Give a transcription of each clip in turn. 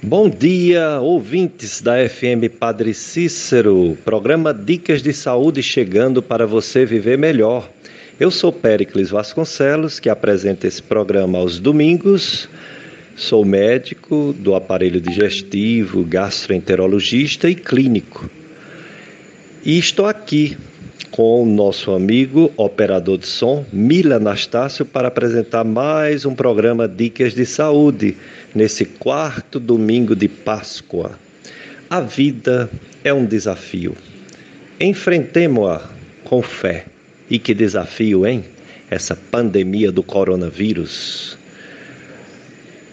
Bom dia, ouvintes da FM Padre Cícero, programa Dicas de Saúde chegando para você viver melhor. Eu sou Péricles Vasconcelos, que apresenta esse programa aos domingos. Sou médico do aparelho digestivo, gastroenterologista e clínico. E estou aqui com o nosso amigo operador de som, Mila Anastácio, para apresentar mais um programa Dicas de Saúde nesse quarto domingo de Páscoa. A vida é um desafio. Enfrentemo-a com fé. E que desafio, hein? Essa pandemia do coronavírus.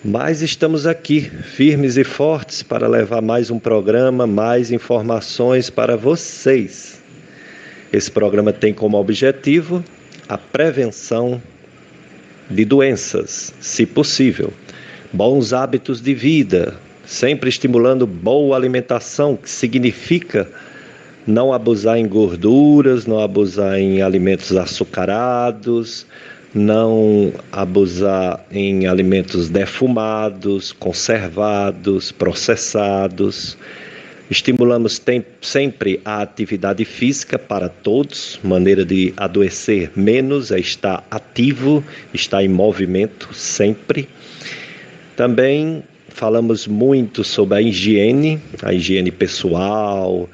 Mas estamos aqui, firmes e fortes, para levar mais um programa, mais informações para vocês. Esse programa tem como objetivo a prevenção de doenças, se possível, bons hábitos de vida, sempre estimulando boa alimentação, que significa não abusar em gorduras, não abusar em alimentos açucarados, não abusar em alimentos defumados, conservados, processados. Estimulamos sempre a atividade física para todos, maneira de adoecer menos é estar ativo, estar em movimento sempre. Também falamos muito sobre a higiene, a higiene pessoal,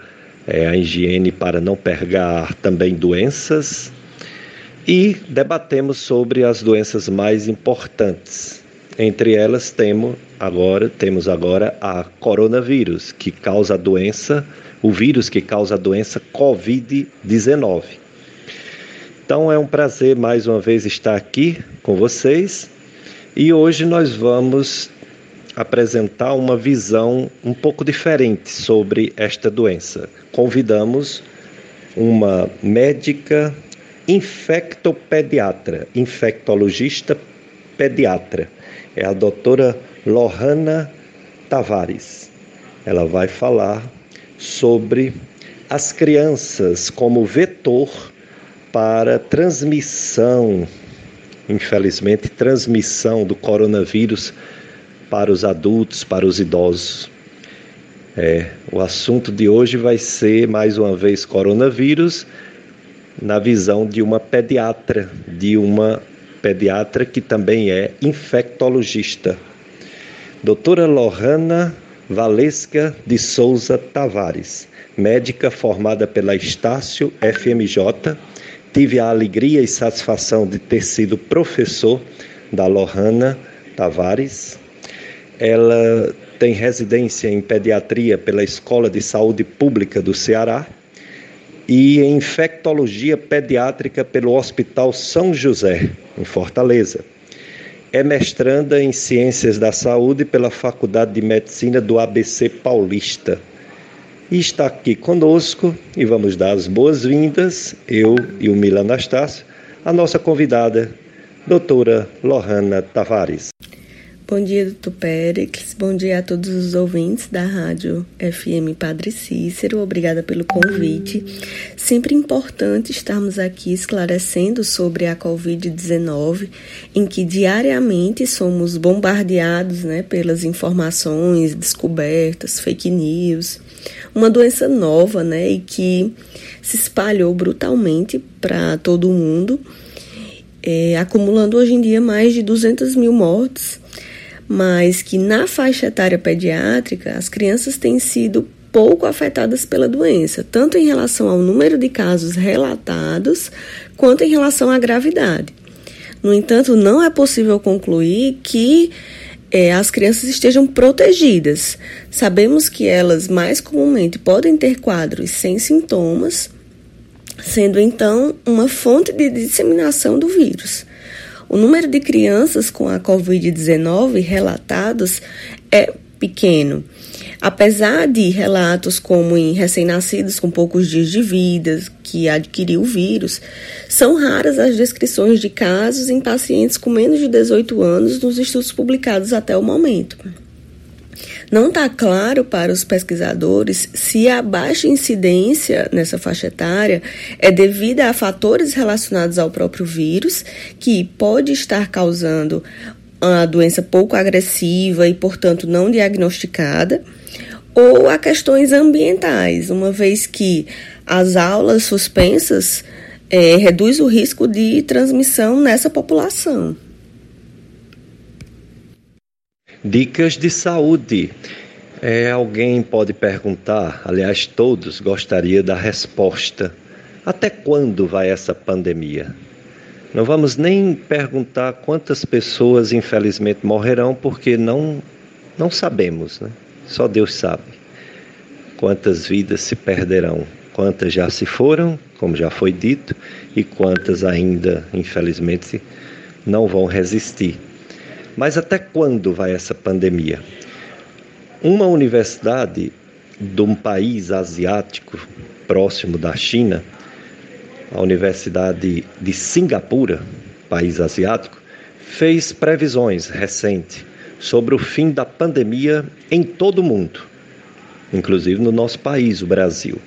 é, a higiene para não pegar também doenças. E debatemos sobre as doenças mais importantes. Entre elas temos agora, temos agora a coronavírus, que causa a doença, o vírus que causa a doença COVID-19. Então é um prazer mais uma vez estar aqui com vocês e hoje nós vamos apresentar uma visão um pouco diferente sobre esta doença. Convidamos uma médica infectopediatra, infectologista pediatra é a doutora Lohana Tavares. Ela vai falar sobre as crianças como vetor para transmissão, infelizmente, transmissão do coronavírus para os adultos, para os idosos. É, o assunto de hoje vai ser mais uma vez coronavírus na visão de uma pediatra, de uma pediatra que também é infectologista. Doutora Lohana Valesca de Souza Tavares, médica formada pela Estácio FMJ. Tive a alegria e satisfação de ter sido professor da Lohana Tavares. Ela tem residência em pediatria pela Escola de Saúde Pública do Ceará e em infectologia pediátrica pelo Hospital São José, em Fortaleza. É mestranda em Ciências da Saúde pela Faculdade de Medicina do ABC Paulista. E está aqui conosco e vamos dar as boas-vindas, eu e o Mila Anastácio, a nossa convidada, doutora Lohana Tavares. Bom dia, doutor Péricles. Bom dia a todos os ouvintes da Rádio FM Padre Cícero. Obrigada pelo convite. Sempre importante estarmos aqui esclarecendo sobre a Covid-19, em que diariamente somos bombardeados né, pelas informações, descobertas, fake news. Uma doença nova né, e que se espalhou brutalmente para todo o mundo, é, acumulando hoje em dia mais de 200 mil mortes mas que na faixa etária pediátrica as crianças têm sido pouco afetadas pela doença, tanto em relação ao número de casos relatados, quanto em relação à gravidade. No entanto, não é possível concluir que é, as crianças estejam protegidas. Sabemos que elas mais comumente podem ter quadros sem sintomas, sendo então uma fonte de disseminação do vírus. O número de crianças com a Covid-19 relatados é pequeno. Apesar de relatos como em recém-nascidos com poucos dias de vida que adquiriu o vírus, são raras as descrições de casos em pacientes com menos de 18 anos nos estudos publicados até o momento. Não está claro para os pesquisadores se a baixa incidência nessa faixa etária é devida a fatores relacionados ao próprio vírus, que pode estar causando a doença pouco agressiva e, portanto, não diagnosticada, ou a questões ambientais, uma vez que as aulas suspensas é, reduz o risco de transmissão nessa população. Dicas de saúde. É, alguém pode perguntar, aliás, todos gostaria da resposta. Até quando vai essa pandemia? Não vamos nem perguntar quantas pessoas, infelizmente, morrerão, porque não, não sabemos, né? Só Deus sabe quantas vidas se perderão, quantas já se foram, como já foi dito, e quantas ainda, infelizmente, não vão resistir. Mas até quando vai essa pandemia? Uma universidade de um país asiático próximo da China, a Universidade de Singapura, país asiático, fez previsões recentes sobre o fim da pandemia em todo o mundo, inclusive no nosso país, o Brasil.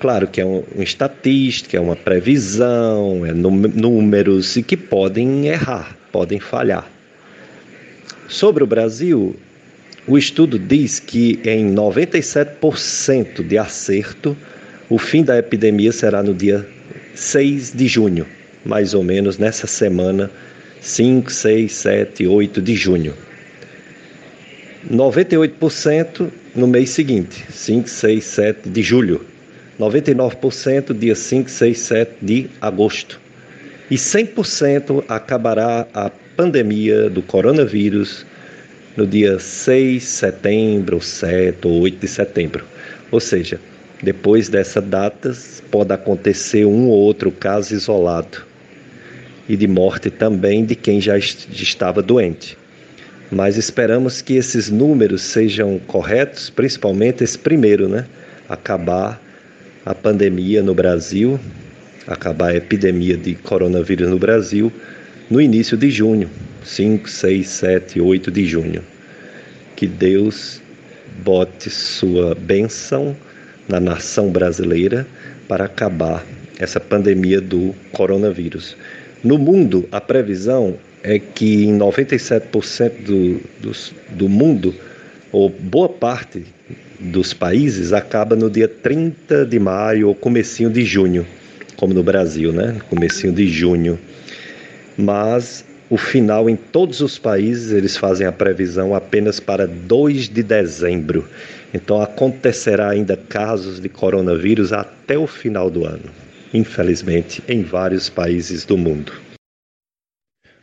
Claro que é uma estatística, é uma previsão, é números e que podem errar, podem falhar. Sobre o Brasil, o estudo diz que em 97% de acerto, o fim da epidemia será no dia 6 de junho, mais ou menos nessa semana, 5, 6, 7, 8 de junho. 98% no mês seguinte, 5, 6, 7 de julho. 99% dia 5, 6, 7 de agosto. E 100% acabará a pandemia do coronavírus no dia 6 de setembro, 7 ou 8 de setembro. Ou seja, depois dessa data pode acontecer um ou outro caso isolado e de morte também de quem já estava doente. Mas esperamos que esses números sejam corretos, principalmente esse primeiro, né? Acabar a pandemia no Brasil, acabar a epidemia de coronavírus no Brasil no início de junho, 5, 6, 7, 8 de junho. Que Deus bote sua bênção na nação brasileira para acabar essa pandemia do coronavírus. No mundo, a previsão é que em 97% do, do, do mundo, ou boa parte dos países, acaba no dia 30 de maio ou comecinho de junho, como no Brasil, né? Comecinho de junho mas o final em todos os países eles fazem a previsão apenas para 2 de dezembro. Então acontecerá ainda casos de coronavírus até o final do ano, infelizmente, em vários países do mundo.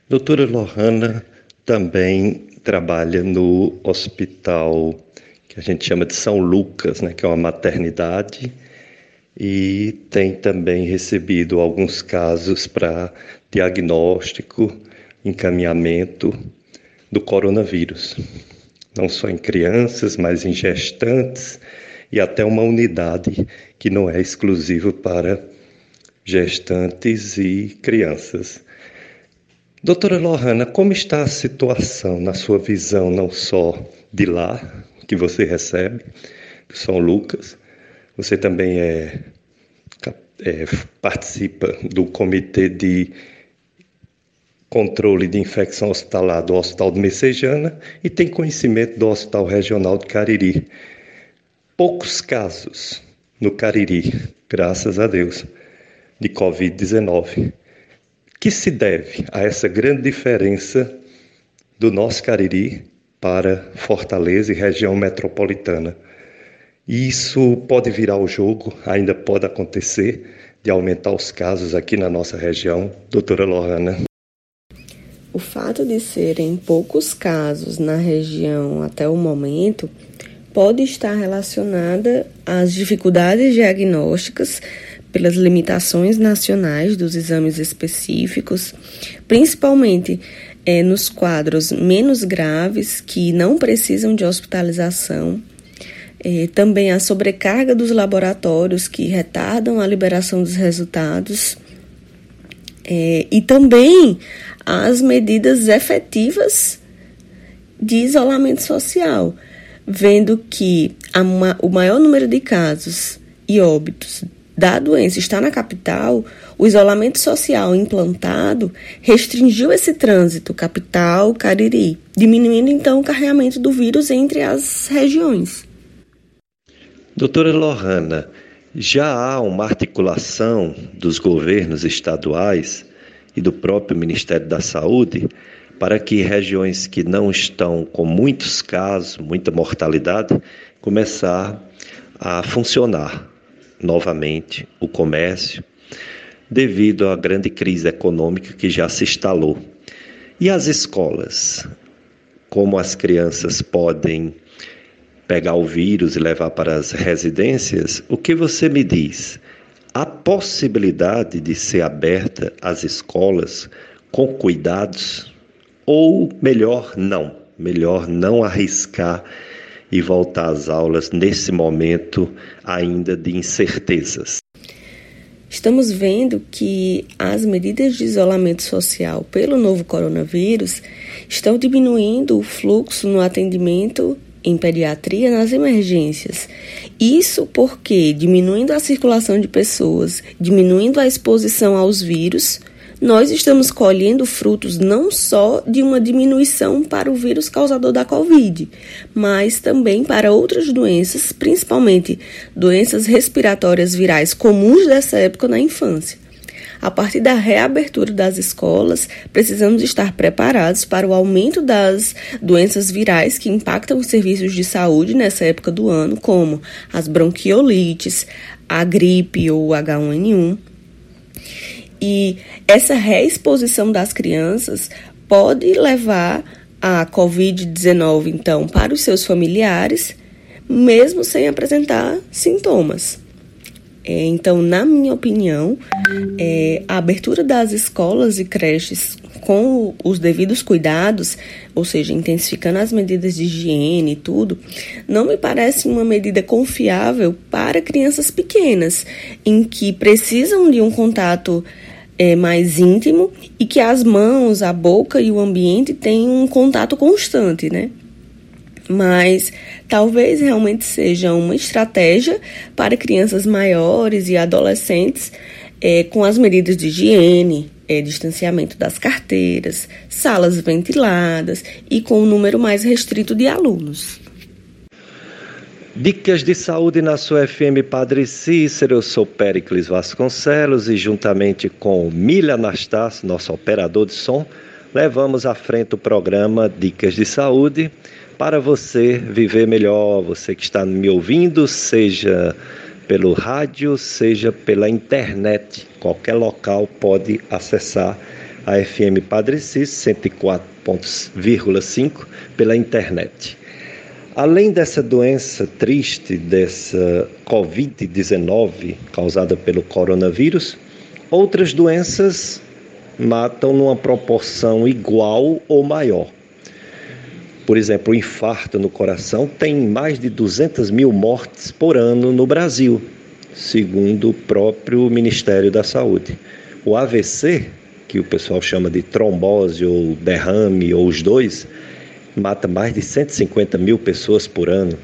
Doutora Lohana também trabalha no hospital que a gente chama de São Lucas, né, que é uma maternidade, e tem também recebido alguns casos para diagnóstico, encaminhamento do coronavírus, não só em crianças, mas em gestantes e até uma unidade que não é exclusiva para gestantes e crianças. Doutora Lohana, como está a situação na sua visão, não só de lá, que você recebe, do São Lucas, você também é, é participa do comitê de controle de infecção hospitalar do Hospital de Messejana e tem conhecimento do Hospital Regional de Cariri. Poucos casos no Cariri, graças a Deus, de Covid-19. Que se deve a essa grande diferença do nosso Cariri para Fortaleza e região metropolitana? E isso pode virar o jogo, ainda pode acontecer, de aumentar os casos aqui na nossa região, doutora Lohana. O fato de serem poucos casos na região até o momento pode estar relacionada às dificuldades diagnósticas pelas limitações nacionais dos exames específicos, principalmente é, nos quadros menos graves que não precisam de hospitalização. É, também a sobrecarga dos laboratórios que retardam a liberação dos resultados. É, e também as medidas efetivas de isolamento social, vendo que o maior número de casos e óbitos da doença está na capital, o isolamento social implantado restringiu esse trânsito capital-cariri, diminuindo então o carregamento do vírus entre as regiões. Doutora Lohana, já há uma articulação dos governos estaduais e do próprio Ministério da Saúde para que regiões que não estão com muitos casos, muita mortalidade, começar a funcionar novamente o comércio, devido à grande crise econômica que já se instalou. E as escolas? Como as crianças podem pegar o vírus e levar para as residências? O que você me diz? A possibilidade de ser aberta as escolas com cuidados? Ou melhor, não? Melhor não arriscar e voltar às aulas nesse momento ainda de incertezas estamos vendo que as medidas de isolamento social pelo novo coronavírus estão diminuindo o fluxo no atendimento em pediatria nas emergências. Isso porque, diminuindo a circulação de pessoas, diminuindo a exposição aos vírus, nós estamos colhendo frutos não só de uma diminuição para o vírus causador da Covid, mas também para outras doenças, principalmente doenças respiratórias virais comuns dessa época na infância. A partir da reabertura das escolas, precisamos estar preparados para o aumento das doenças virais que impactam os serviços de saúde nessa época do ano, como as bronquiolites, a gripe ou H1N1 e essa reexposição das crianças pode levar a Covid-19, então, para os seus familiares, mesmo sem apresentar sintomas. É, então, na minha opinião, é, a abertura das escolas e creches com os devidos cuidados, ou seja, intensificando as medidas de higiene e tudo, não me parece uma medida confiável para crianças pequenas, em que precisam de um contato é, mais íntimo e que as mãos, a boca e o ambiente têm um contato constante, né? Mas talvez realmente seja uma estratégia para crianças maiores e adolescentes é, com as medidas de higiene, é, distanciamento das carteiras, salas ventiladas e com um número mais restrito de alunos. Dicas de saúde na sua FM Padre Cícero, eu sou Péricles Vasconcelos e juntamente com Milha Anastácio, nosso operador de som, levamos à frente o programa Dicas de Saúde para você viver melhor, você que está me ouvindo, seja pelo rádio, seja pela internet, qualquer local pode acessar a FM Padre Cícero 104,5 pela internet. Além dessa doença triste, dessa Covid-19 causada pelo coronavírus, outras doenças matam numa proporção igual ou maior. Por exemplo, o infarto no coração tem mais de 200 mil mortes por ano no Brasil, segundo o próprio Ministério da Saúde. O AVC, que o pessoal chama de trombose ou derrame ou os dois, mata mais de 150 mil pessoas por ano.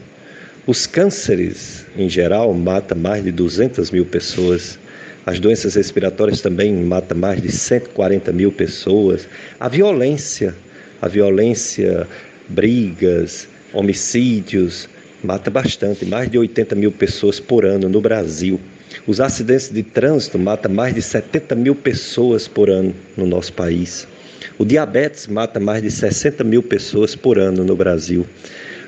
Os cânceres, em geral, matam mais de 200 mil pessoas. As doenças respiratórias também matam mais de 140 mil pessoas. A violência, a violência, brigas, homicídios, mata bastante, mais de 80 mil pessoas por ano no Brasil. Os acidentes de trânsito matam mais de 70 mil pessoas por ano no nosso país. O diabetes mata mais de 60 mil pessoas por ano no Brasil.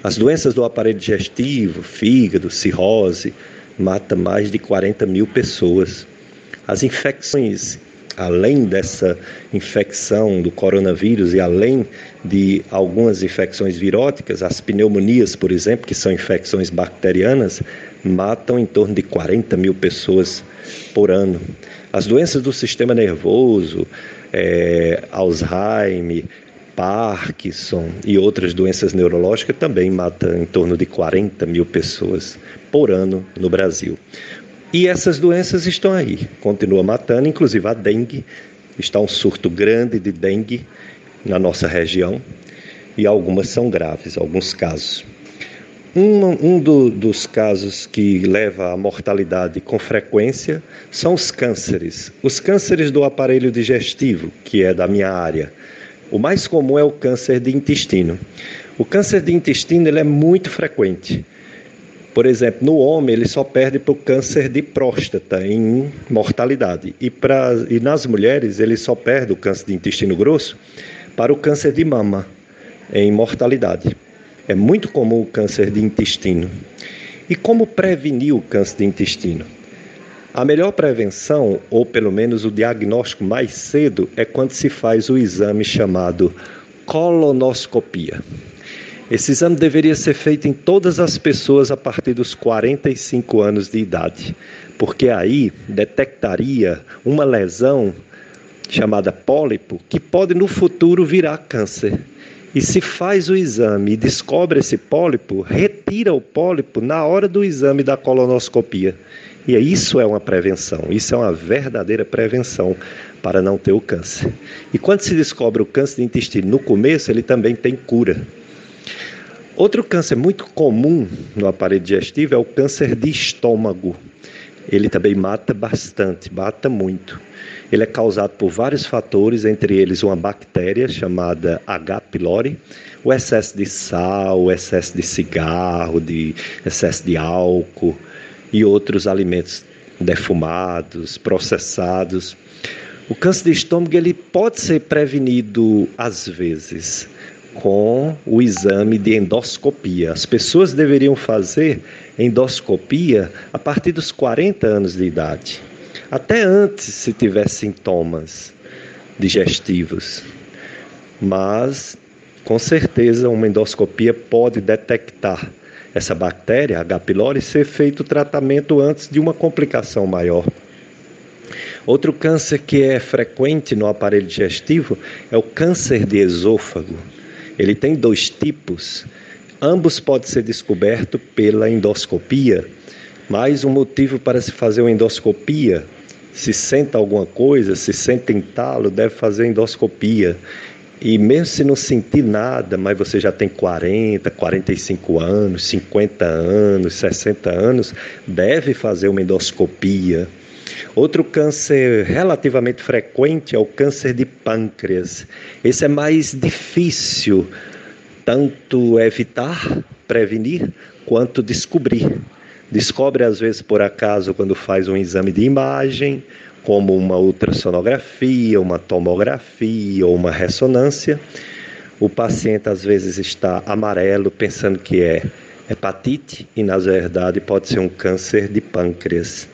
As doenças do aparelho digestivo, fígado, cirrose, mata mais de 40 mil pessoas. As infecções, além dessa infecção do coronavírus e além de algumas infecções viróticas, as pneumonias, por exemplo, que são infecções bacterianas, matam em torno de 40 mil pessoas por ano. As doenças do sistema nervoso, é, Alzheimer, Parkinson e outras doenças neurológicas também matam em torno de 40 mil pessoas por ano no Brasil. E essas doenças estão aí, continua matando, inclusive a dengue. Está um surto grande de dengue na nossa região e algumas são graves, alguns casos. Um, um do, dos casos que leva à mortalidade com frequência são os cânceres. Os cânceres do aparelho digestivo, que é da minha área. O mais comum é o câncer de intestino. O câncer de intestino ele é muito frequente. Por exemplo, no homem ele só perde para o câncer de próstata em mortalidade. E, pra, e nas mulheres ele só perde o câncer de intestino grosso para o câncer de mama em mortalidade. É muito comum o câncer de intestino. E como prevenir o câncer de intestino? A melhor prevenção, ou pelo menos o diagnóstico mais cedo, é quando se faz o exame chamado colonoscopia. Esse exame deveria ser feito em todas as pessoas a partir dos 45 anos de idade, porque aí detectaria uma lesão chamada pólipo que pode no futuro virar câncer. E se faz o exame e descobre esse pólipo, retira o pólipo na hora do exame da colonoscopia. E isso é uma prevenção, isso é uma verdadeira prevenção para não ter o câncer. E quando se descobre o câncer de intestino no começo, ele também tem cura. Outro câncer muito comum no aparelho digestivo é o câncer de estômago. Ele também mata bastante, mata muito. Ele é causado por vários fatores, entre eles uma bactéria chamada H. pylori, o excesso de sal, o excesso de cigarro, de excesso de álcool e outros alimentos defumados, processados. O câncer de estômago ele pode ser prevenido às vezes com o exame de endoscopia. As pessoas deveriam fazer endoscopia a partir dos 40 anos de idade até antes se tiver sintomas digestivos. Mas, com certeza, uma endoscopia pode detectar essa bactéria, H. pylori, ser feito o tratamento antes de uma complicação maior. Outro câncer que é frequente no aparelho digestivo é o câncer de esôfago. Ele tem dois tipos. Ambos podem ser descobertos pela endoscopia, mas o motivo para se fazer uma endoscopia se senta alguma coisa, se sente entalo, deve fazer endoscopia. E mesmo se não sentir nada, mas você já tem 40, 45 anos, 50 anos, 60 anos, deve fazer uma endoscopia. Outro câncer relativamente frequente é o câncer de pâncreas. Esse é mais difícil tanto evitar, prevenir, quanto descobrir. Descobre às vezes por acaso quando faz um exame de imagem, como uma ultrassonografia, uma tomografia ou uma ressonância. O paciente às vezes está amarelo pensando que é hepatite e na verdade pode ser um câncer de pâncreas.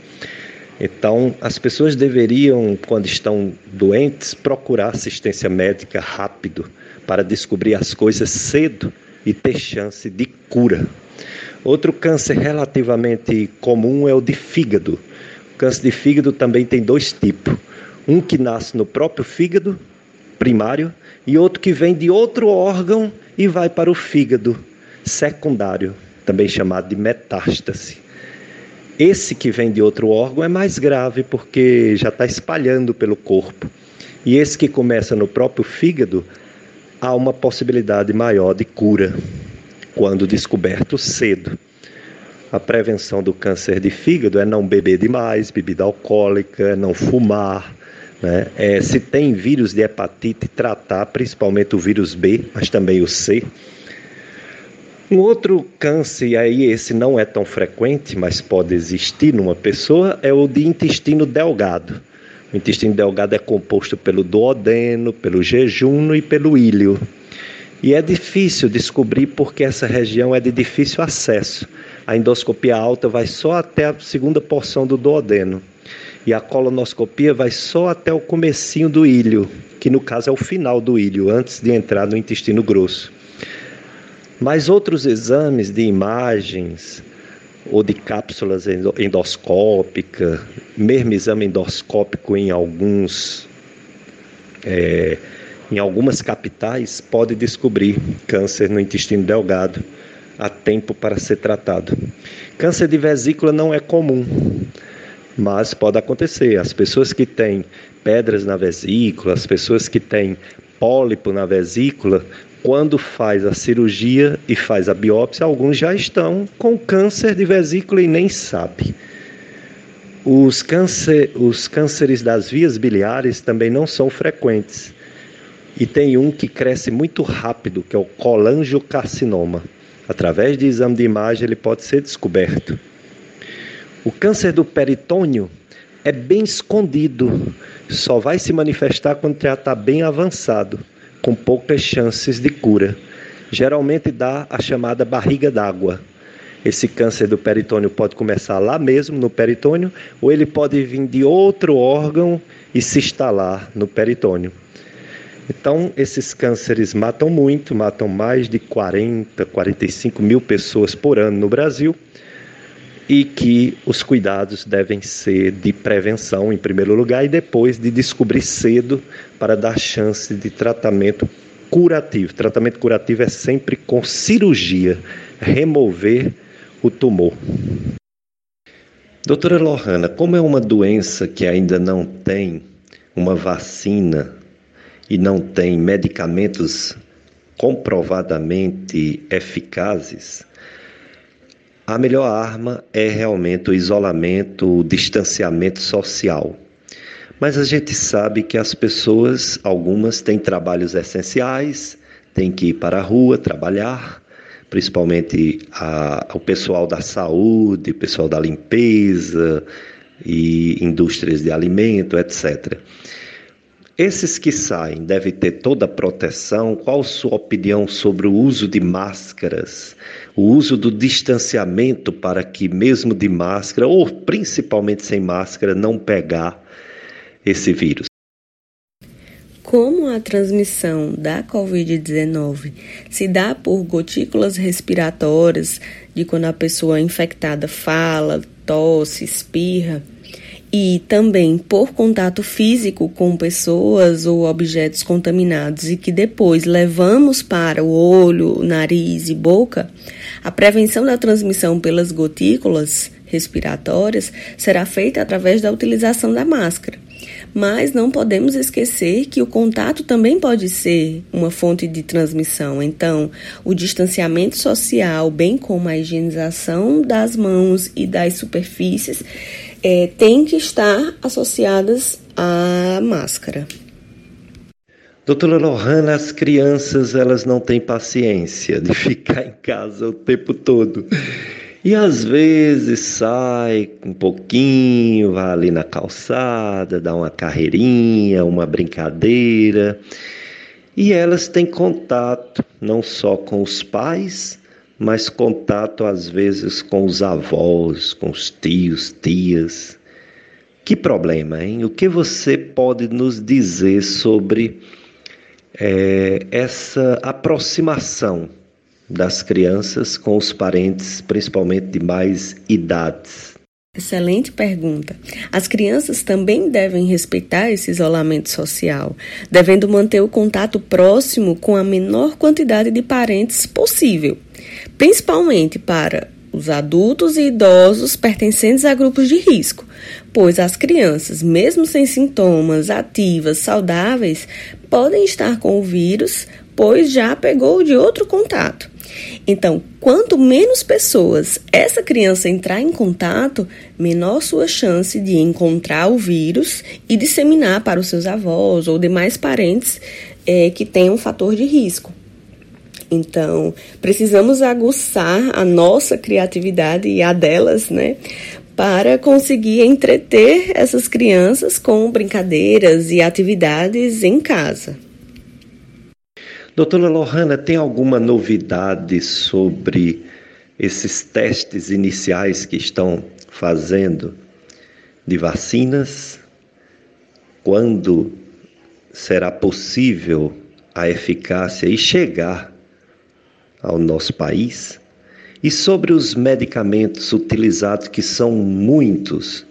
Então, as pessoas deveriam, quando estão doentes, procurar assistência médica rápido para descobrir as coisas cedo e ter chance de cura. Outro câncer relativamente comum é o de fígado. O câncer de fígado também tem dois tipos: um que nasce no próprio fígado primário e outro que vem de outro órgão e vai para o fígado secundário, também chamado de metástase. Esse que vem de outro órgão é mais grave porque já está espalhando pelo corpo. E esse que começa no próprio fígado, há uma possibilidade maior de cura quando descoberto cedo. A prevenção do câncer de fígado é não beber demais, bebida alcoólica, não fumar. Né? É, se tem vírus de hepatite, tratar principalmente o vírus B, mas também o C. Um outro câncer, aí esse não é tão frequente, mas pode existir numa pessoa, é o de intestino delgado. O intestino delgado é composto pelo duodeno, pelo jejum e pelo íleo. E é difícil descobrir porque essa região é de difícil acesso. A endoscopia alta vai só até a segunda porção do duodeno. E a colonoscopia vai só até o comecinho do ilho, que no caso é o final do ilho, antes de entrar no intestino grosso. Mas outros exames de imagens ou de cápsulas endoscópicas, mesmo exame endoscópico em alguns é, em algumas capitais, pode descobrir câncer no intestino delgado a tempo para ser tratado. Câncer de vesícula não é comum, mas pode acontecer. As pessoas que têm pedras na vesícula, as pessoas que têm pólipo na vesícula, quando faz a cirurgia e faz a biópsia, alguns já estão com câncer de vesícula e nem sabe. Os, câncer, os cânceres das vias biliares também não são frequentes. E tem um que cresce muito rápido, que é o colangiocarcinoma. Através de exame de imagem ele pode ser descoberto. O câncer do peritônio é bem escondido, só vai se manifestar quando já está bem avançado, com poucas chances de cura. Geralmente dá a chamada barriga d'água. Esse câncer do peritônio pode começar lá mesmo, no peritônio, ou ele pode vir de outro órgão e se instalar no peritônio. Então, esses cânceres matam muito, matam mais de 40, 45 mil pessoas por ano no Brasil e que os cuidados devem ser de prevenção em primeiro lugar e depois de descobrir cedo para dar chance de tratamento curativo. Tratamento curativo é sempre com cirurgia, remover o tumor. Doutora Lohana, como é uma doença que ainda não tem uma vacina e não tem medicamentos comprovadamente eficazes, a melhor arma é realmente o isolamento, o distanciamento social. Mas a gente sabe que as pessoas, algumas têm trabalhos essenciais, têm que ir para a rua trabalhar, principalmente a, o pessoal da saúde, o pessoal da limpeza e indústrias de alimento, etc. Esses que saem devem ter toda a proteção. Qual sua opinião sobre o uso de máscaras, o uso do distanciamento para que, mesmo de máscara, ou principalmente sem máscara, não pegar esse vírus? Como a transmissão da Covid-19 se dá por gotículas respiratórias, de quando a pessoa infectada fala, tosse, espirra e também por contato físico com pessoas ou objetos contaminados e que depois levamos para o olho, nariz e boca, a prevenção da transmissão pelas gotículas respiratórias será feita através da utilização da máscara. Mas não podemos esquecer que o contato também pode ser uma fonte de transmissão. Então, o distanciamento social, bem como a higienização das mãos e das superfícies, é, têm que estar associadas à máscara. Doutora Lohana, as crianças elas não têm paciência de ficar em casa o tempo todo. E às vezes sai um pouquinho, vai ali na calçada, dá uma carreirinha, uma brincadeira. E elas têm contato não só com os pais, mas contato às vezes com os avós, com os tios, tias. Que problema, hein? O que você pode nos dizer sobre é, essa aproximação das crianças com os parentes, principalmente de mais idades? Excelente pergunta. As crianças também devem respeitar esse isolamento social, devendo manter o contato próximo com a menor quantidade de parentes possível, principalmente para os adultos e idosos pertencentes a grupos de risco, pois as crianças, mesmo sem sintomas, ativas, saudáveis, podem estar com o vírus, pois já pegou de outro contato. Então, quanto menos pessoas essa criança entrar em contato, menor sua chance de encontrar o vírus e disseminar para os seus avós ou demais parentes é, que tenham um fator de risco. Então, precisamos aguçar a nossa criatividade e a delas, né? Para conseguir entreter essas crianças com brincadeiras e atividades em casa. Doutora Lohana, tem alguma novidade sobre esses testes iniciais que estão fazendo de vacinas? Quando será possível a eficácia e chegar ao nosso país? E sobre os medicamentos utilizados, que são muitos,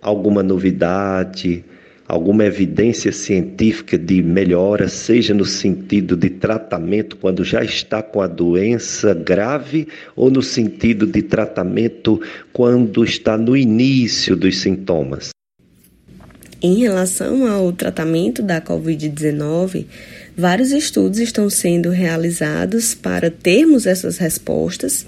alguma novidade? alguma evidência científica de melhora, seja no sentido de tratamento quando já está com a doença grave ou no sentido de tratamento quando está no início dos sintomas? Em relação ao tratamento da Covid-19, Vários estudos estão sendo realizados para termos essas respostas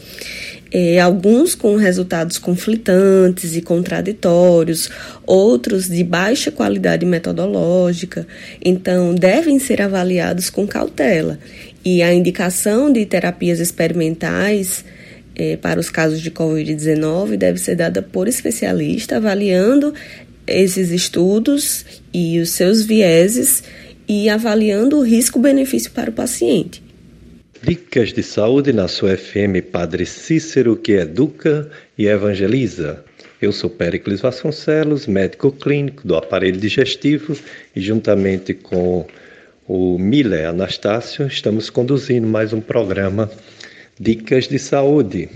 é, alguns com resultados conflitantes e contraditórios, outros de baixa qualidade metodológica, então devem ser avaliados com cautela. E a indicação de terapias experimentais é, para os casos de Covid-19 deve ser dada por especialista, avaliando esses estudos e os seus vieses e avaliando o risco-benefício para o paciente. Dicas de saúde na sua FM Padre Cícero, que educa e evangeliza. Eu sou Péricles Vasconcelos, médico clínico do aparelho digestivo, e juntamente com o Miller Anastácio, estamos conduzindo mais um programa Dicas de Saúde.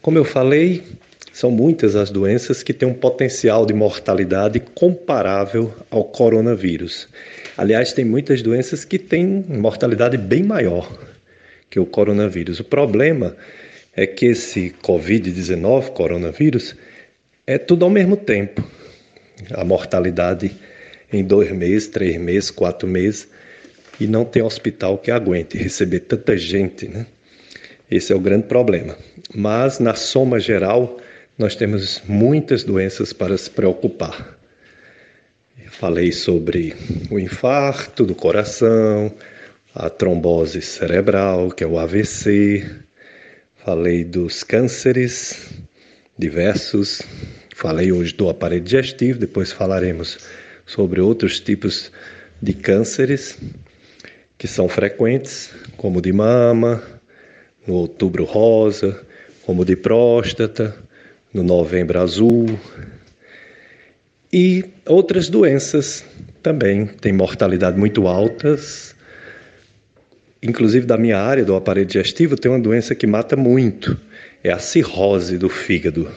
Como eu falei, são muitas as doenças que têm um potencial de mortalidade comparável ao coronavírus. Aliás, tem muitas doenças que têm mortalidade bem maior que o coronavírus. O problema é que esse Covid-19, coronavírus, é tudo ao mesmo tempo. A mortalidade em dois meses, três meses, quatro meses, e não tem hospital que aguente receber tanta gente, né? Esse é o grande problema. Mas, na soma geral, nós temos muitas doenças para se preocupar. Falei sobre o infarto do coração, a trombose cerebral, que é o AVC. Falei dos cânceres diversos. Falei hoje do aparelho digestivo, depois falaremos sobre outros tipos de cânceres que são frequentes, como de mama, no outubro rosa, como de próstata, no novembro azul, e outras doenças também têm mortalidade muito altas. Inclusive da minha área do aparelho digestivo tem uma doença que mata muito, é a cirrose do fígado.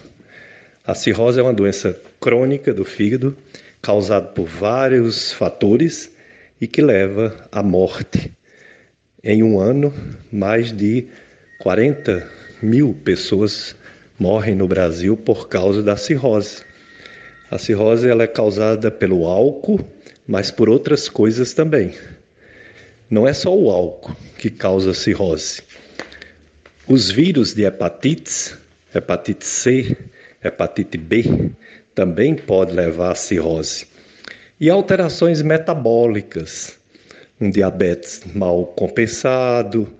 A cirrose é uma doença crônica do fígado, causada por vários fatores e que leva à morte. Em um ano, mais de 40 mil pessoas morrem no Brasil por causa da cirrose. A cirrose ela é causada pelo álcool, mas por outras coisas também. Não é só o álcool que causa cirrose. Os vírus de hepatites, hepatite C, hepatite B, também podem levar à cirrose. E alterações metabólicas, um diabetes mal compensado,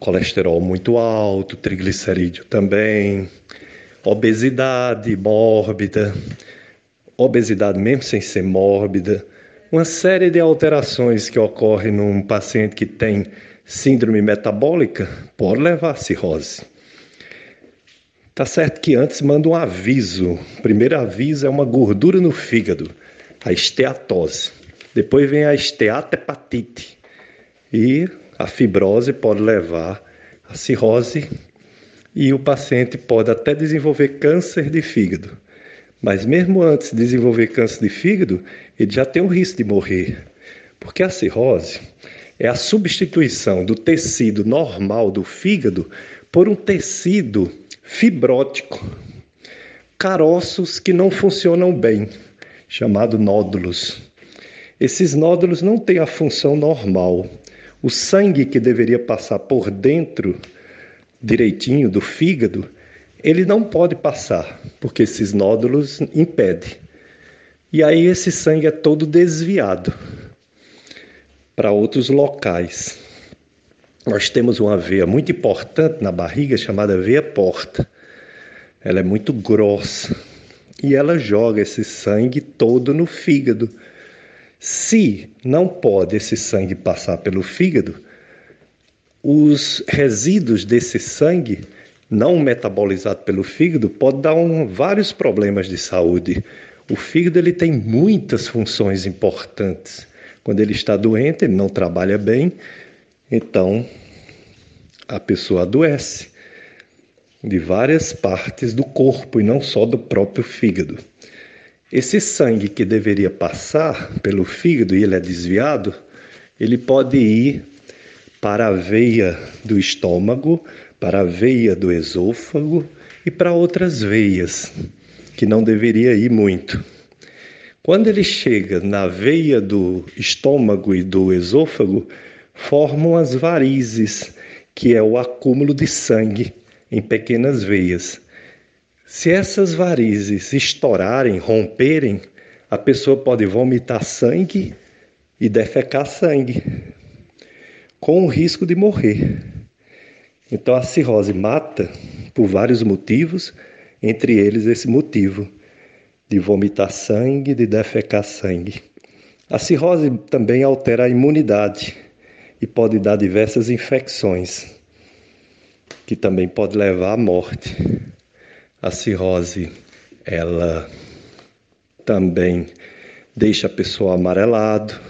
colesterol muito alto, triglicerídeo também, obesidade mórbida, obesidade mesmo sem ser mórbida, uma série de alterações que ocorrem num paciente que tem síndrome metabólica pode levar a cirrose. Tá certo que antes manda um aviso. O primeiro aviso é uma gordura no fígado, a esteatose. Depois vem a esteatohepatite. E a fibrose pode levar a cirrose e o paciente pode até desenvolver câncer de fígado. Mas mesmo antes de desenvolver câncer de fígado, ele já tem o risco de morrer. Porque a cirrose é a substituição do tecido normal do fígado por um tecido fibrótico, caroços que não funcionam bem, chamado nódulos. Esses nódulos não têm a função normal. O sangue que deveria passar por dentro direitinho do fígado ele não pode passar, porque esses nódulos impedem. E aí esse sangue é todo desviado para outros locais. Nós temos uma veia muito importante na barriga chamada veia porta. Ela é muito grossa e ela joga esse sangue todo no fígado. Se não pode esse sangue passar pelo fígado, os resíduos desse sangue não metabolizado pelo fígado pode dar um, vários problemas de saúde. O fígado ele tem muitas funções importantes. Quando ele está doente, ele não trabalha bem, então a pessoa adoece de várias partes do corpo e não só do próprio fígado. Esse sangue que deveria passar pelo fígado e ele é desviado, ele pode ir para a veia do estômago, para a veia do esôfago e para outras veias, que não deveria ir muito. Quando ele chega na veia do estômago e do esôfago, formam as varizes, que é o acúmulo de sangue em pequenas veias. Se essas varizes estourarem, romperem, a pessoa pode vomitar sangue e defecar sangue, com o risco de morrer. Então a cirrose mata por vários motivos, entre eles esse motivo de vomitar sangue, de defecar sangue. A cirrose também altera a imunidade e pode dar diversas infecções, que também pode levar à morte. A cirrose, ela também deixa a pessoa amarelado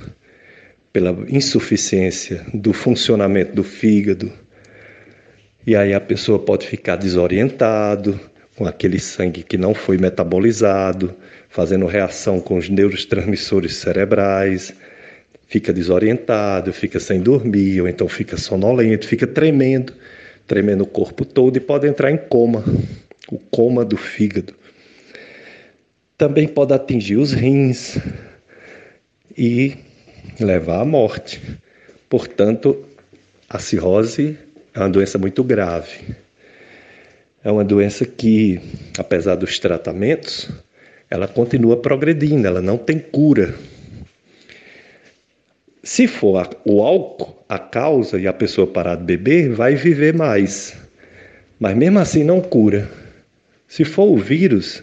pela insuficiência do funcionamento do fígado. E aí a pessoa pode ficar desorientado, com aquele sangue que não foi metabolizado, fazendo reação com os neurotransmissores cerebrais, fica desorientado, fica sem dormir, ou então fica sonolento, fica tremendo, tremendo o corpo todo e pode entrar em coma, o coma do fígado. Também pode atingir os rins e levar à morte. Portanto, a cirrose é uma doença muito grave. É uma doença que, apesar dos tratamentos, ela continua progredindo, ela não tem cura. Se for o álcool a causa e a pessoa parar de beber, vai viver mais. Mas mesmo assim não cura. Se for o vírus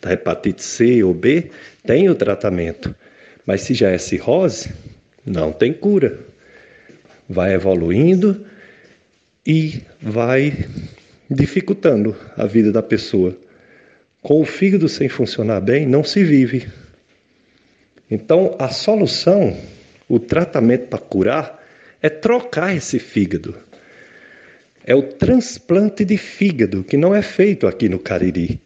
da hepatite C ou B, tem o tratamento. Mas se já é cirrose, não tem cura. Vai evoluindo e vai dificultando a vida da pessoa. Com o fígado sem funcionar bem, não se vive. Então, a solução, o tratamento para curar, é trocar esse fígado. É o transplante de fígado, que não é feito aqui no Cariri.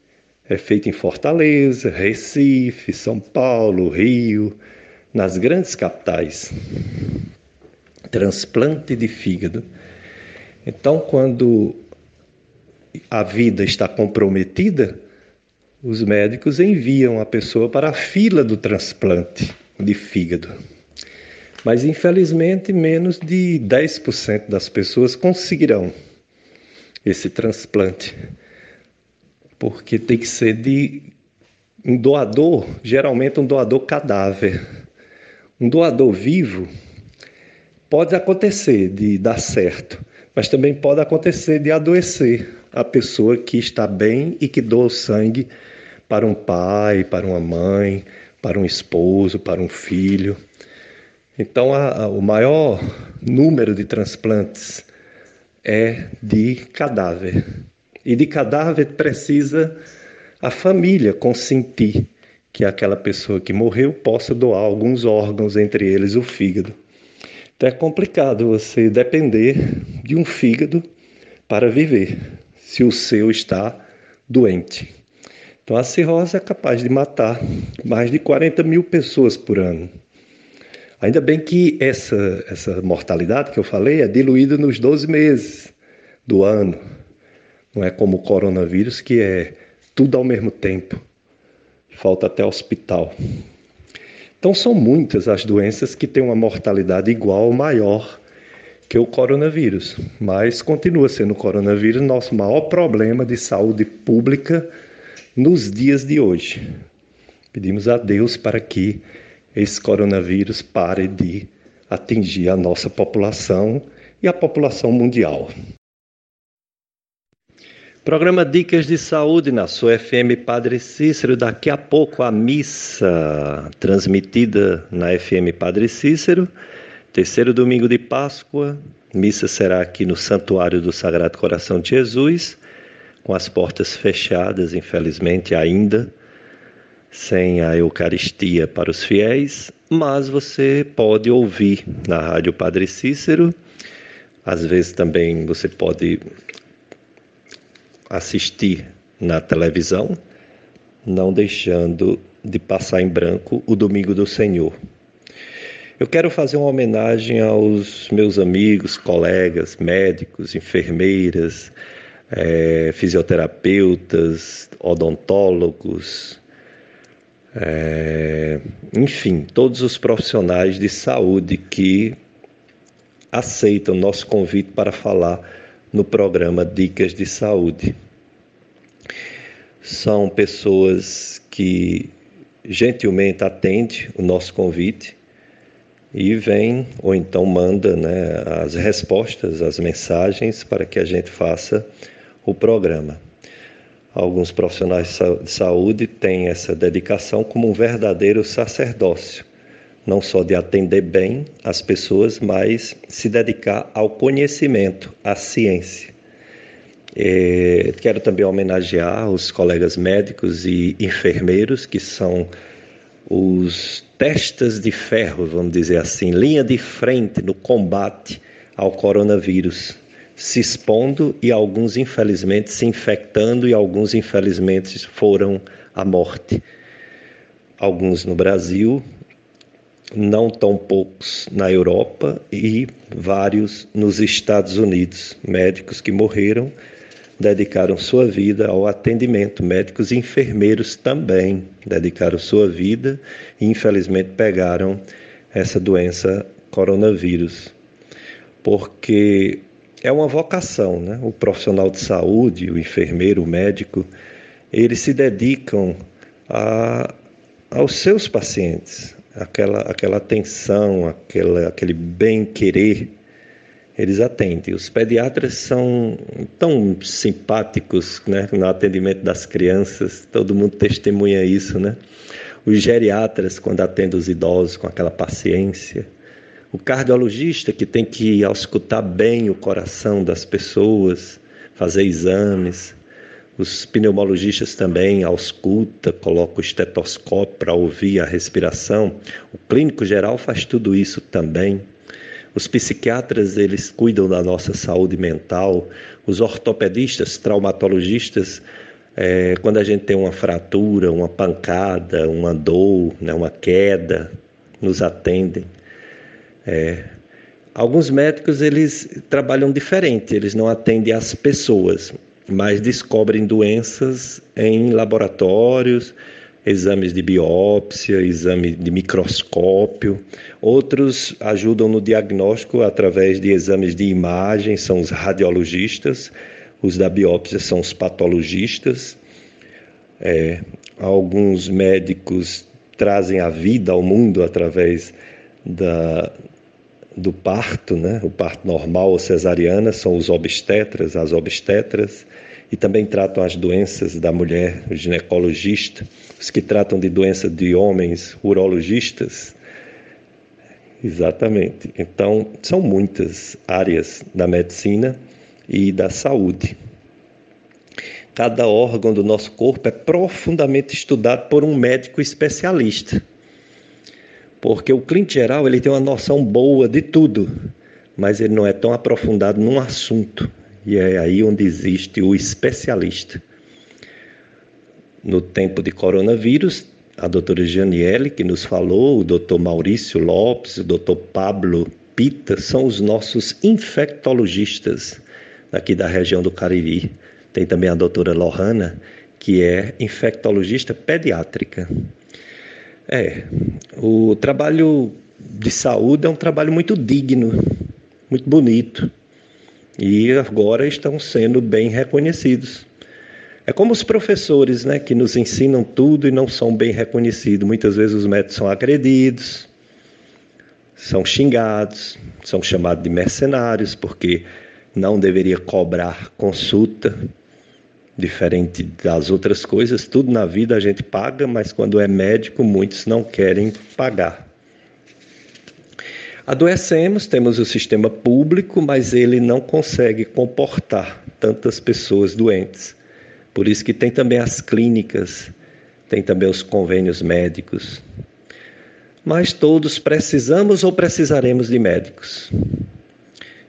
É feito em Fortaleza, Recife, São Paulo, Rio, nas grandes capitais. Transplante de fígado. Então, quando a vida está comprometida, os médicos enviam a pessoa para a fila do transplante de fígado. Mas, infelizmente, menos de 10% das pessoas conseguirão esse transplante, porque tem que ser de um doador, geralmente um doador cadáver. Um doador vivo pode acontecer de dar certo, mas também pode acontecer de adoecer a pessoa que está bem e que doa sangue para um pai, para uma mãe, para um esposo, para um filho. Então, a, a, o maior número de transplantes é de cadáver. E de cadáver precisa a família consentir que aquela pessoa que morreu possa doar alguns órgãos, entre eles o fígado. Então é complicado você depender de um fígado para viver, se o seu está doente. Então a cirrose é capaz de matar mais de 40 mil pessoas por ano. Ainda bem que essa, essa mortalidade que eu falei é diluída nos 12 meses do ano. Não é como o coronavírus, que é tudo ao mesmo tempo. Falta até hospital. Então, são muitas as doenças que têm uma mortalidade igual ou maior que o coronavírus, mas continua sendo o coronavírus nosso maior problema de saúde pública nos dias de hoje. Pedimos a Deus para que esse coronavírus pare de atingir a nossa população e a população mundial. Programa Dicas de Saúde na sua FM Padre Cícero. Daqui a pouco a missa transmitida na FM Padre Cícero. Terceiro domingo de Páscoa. Missa será aqui no Santuário do Sagrado Coração de Jesus, com as portas fechadas, infelizmente ainda, sem a Eucaristia para os fiéis, mas você pode ouvir na Rádio Padre Cícero. Às vezes também você pode assistir na televisão, não deixando de passar em branco o domingo do Senhor. Eu quero fazer uma homenagem aos meus amigos, colegas, médicos, enfermeiras, é, fisioterapeutas, odontólogos, é, enfim, todos os profissionais de saúde que aceitam nosso convite para falar no programa Dicas de Saúde. São pessoas que gentilmente atendem o nosso convite e vem ou então manda né, as respostas, as mensagens para que a gente faça o programa. Alguns profissionais de saúde têm essa dedicação como um verdadeiro sacerdócio, não só de atender bem as pessoas, mas se dedicar ao conhecimento, à ciência. É, quero também homenagear os colegas médicos e enfermeiros, que são os testas de ferro, vamos dizer assim, linha de frente no combate ao coronavírus se expondo e alguns infelizmente se infectando e alguns infelizmente foram à morte. Alguns no Brasil, não tão poucos na Europa e vários nos Estados Unidos. Médicos que morreram dedicaram sua vida ao atendimento. Médicos e enfermeiros também dedicaram sua vida e infelizmente pegaram essa doença coronavírus. Porque é uma vocação, né? O profissional de saúde, o enfermeiro, o médico, eles se dedicam a, aos seus pacientes, aquela, aquela atenção, aquela, aquele bem-querer, eles atendem. Os pediatras são tão simpáticos né, no atendimento das crianças, todo mundo testemunha isso, né? Os geriatras, quando atendem os idosos com aquela paciência, o cardiologista que tem que auscultar bem o coração das pessoas, fazer exames. Os pneumologistas também ausculta, coloca o estetoscópio para ouvir a respiração. O clínico geral faz tudo isso também. Os psiquiatras, eles cuidam da nossa saúde mental. Os ortopedistas, traumatologistas, é, quando a gente tem uma fratura, uma pancada, uma dor, né, uma queda, nos atendem. É, alguns médicos eles trabalham diferente, eles não atendem as pessoas, mas descobrem doenças em laboratórios, exames de biópsia, exame de microscópio. Outros ajudam no diagnóstico através de exames de imagem, são os radiologistas. Os da biópsia são os patologistas. É, alguns médicos trazem a vida ao mundo através da, do parto, né? o parto normal ou cesariana, são os obstetras, as obstetras, e também tratam as doenças da mulher, o ginecologista, os que tratam de doenças de homens, urologistas. Exatamente. Então, são muitas áreas da medicina e da saúde. Cada órgão do nosso corpo é profundamente estudado por um médico especialista porque o cliente geral ele tem uma noção boa de tudo, mas ele não é tão aprofundado num assunto. E é aí onde existe o especialista. No tempo de coronavírus, a doutora Janiele, que nos falou, o doutor Maurício Lopes, o doutor Pablo Pita, são os nossos infectologistas aqui da região do Cariri. Tem também a doutora Lohana, que é infectologista pediátrica. É, o trabalho de saúde é um trabalho muito digno, muito bonito. E agora estão sendo bem reconhecidos. É como os professores, né, que nos ensinam tudo e não são bem reconhecidos. Muitas vezes os médicos são agredidos, são xingados, são chamados de mercenários porque não deveria cobrar consulta diferente das outras coisas, tudo na vida a gente paga, mas quando é médico, muitos não querem pagar. Adoecemos, temos o sistema público, mas ele não consegue comportar tantas pessoas doentes. Por isso que tem também as clínicas, tem também os convênios médicos. Mas todos precisamos ou precisaremos de médicos.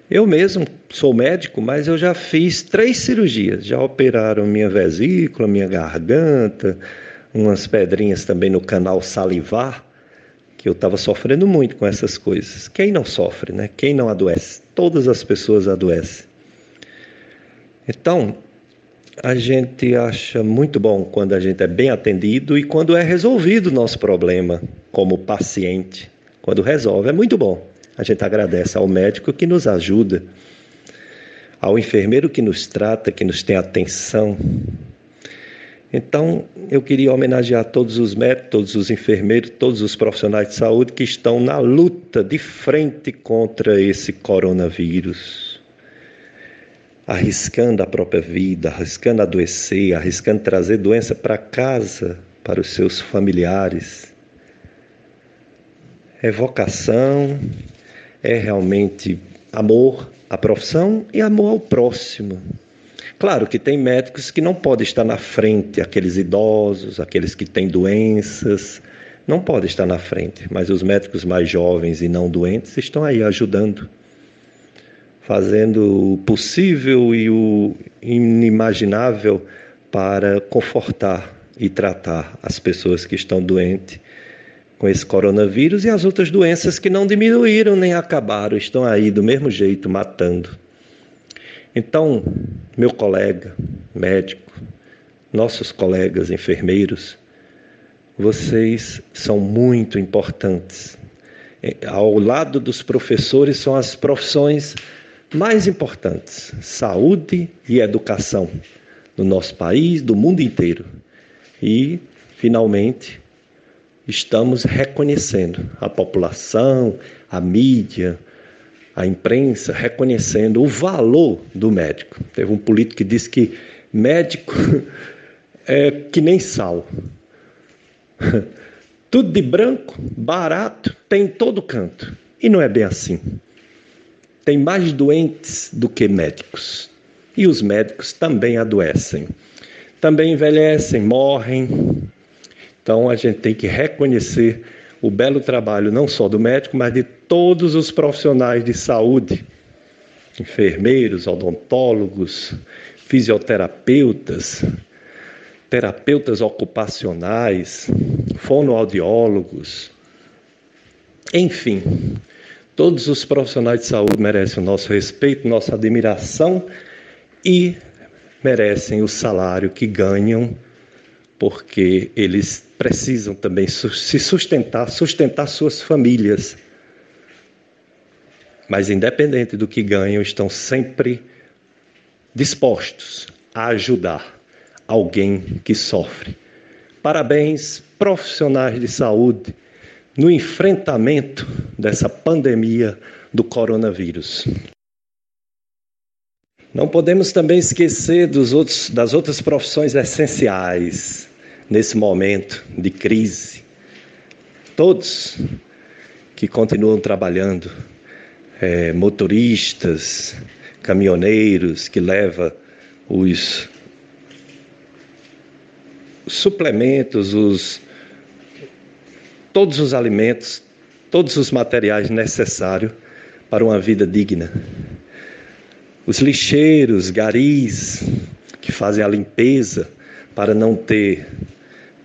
Eu mesmo sou médico, mas eu já fiz três cirurgias. Já operaram minha vesícula, minha garganta, umas pedrinhas também no canal salivar, que eu estava sofrendo muito com essas coisas. Quem não sofre, né? Quem não adoece? Todas as pessoas adoecem. Então, a gente acha muito bom quando a gente é bem atendido e quando é resolvido o nosso problema como paciente. Quando resolve, é muito bom. A gente agradece ao médico que nos ajuda, ao enfermeiro que nos trata, que nos tem atenção. Então, eu queria homenagear todos os médicos, todos os enfermeiros, todos os profissionais de saúde que estão na luta de frente contra esse coronavírus arriscando a própria vida, arriscando adoecer, arriscando trazer doença para casa, para os seus familiares. É vocação, é realmente amor à profissão e amor ao próximo. Claro que tem médicos que não podem estar na frente, aqueles idosos, aqueles que têm doenças, não podem estar na frente, mas os médicos mais jovens e não doentes estão aí ajudando fazendo o possível e o inimaginável para confortar e tratar as pessoas que estão doentes com esse coronavírus e as outras doenças que não diminuíram nem acabaram, estão aí do mesmo jeito matando. Então, meu colega médico, nossos colegas enfermeiros, vocês são muito importantes. Ao lado dos professores são as profissões mais importantes: saúde e educação no nosso país, do mundo inteiro. E, finalmente, estamos reconhecendo a população, a mídia, a imprensa, reconhecendo o valor do médico. Teve um político que disse que médico é que nem sal. Tudo de branco, barato, tem em todo canto. E não é bem assim tem mais doentes do que médicos. E os médicos também adoecem. Também envelhecem, morrem. Então a gente tem que reconhecer o belo trabalho não só do médico, mas de todos os profissionais de saúde, enfermeiros, odontólogos, fisioterapeutas, terapeutas ocupacionais, fonoaudiólogos, enfim, Todos os profissionais de saúde merecem o nosso respeito, nossa admiração e merecem o salário que ganham, porque eles precisam também se sustentar, sustentar suas famílias. Mas, independente do que ganham, estão sempre dispostos a ajudar alguém que sofre. Parabéns, profissionais de saúde no enfrentamento dessa pandemia do coronavírus. Não podemos também esquecer outros, das outras profissões essenciais nesse momento de crise. Todos que continuam trabalhando, é, motoristas, caminhoneiros que levam os suplementos, os todos os alimentos, todos os materiais necessários para uma vida digna. Os lixeiros, garis, que fazem a limpeza para não ter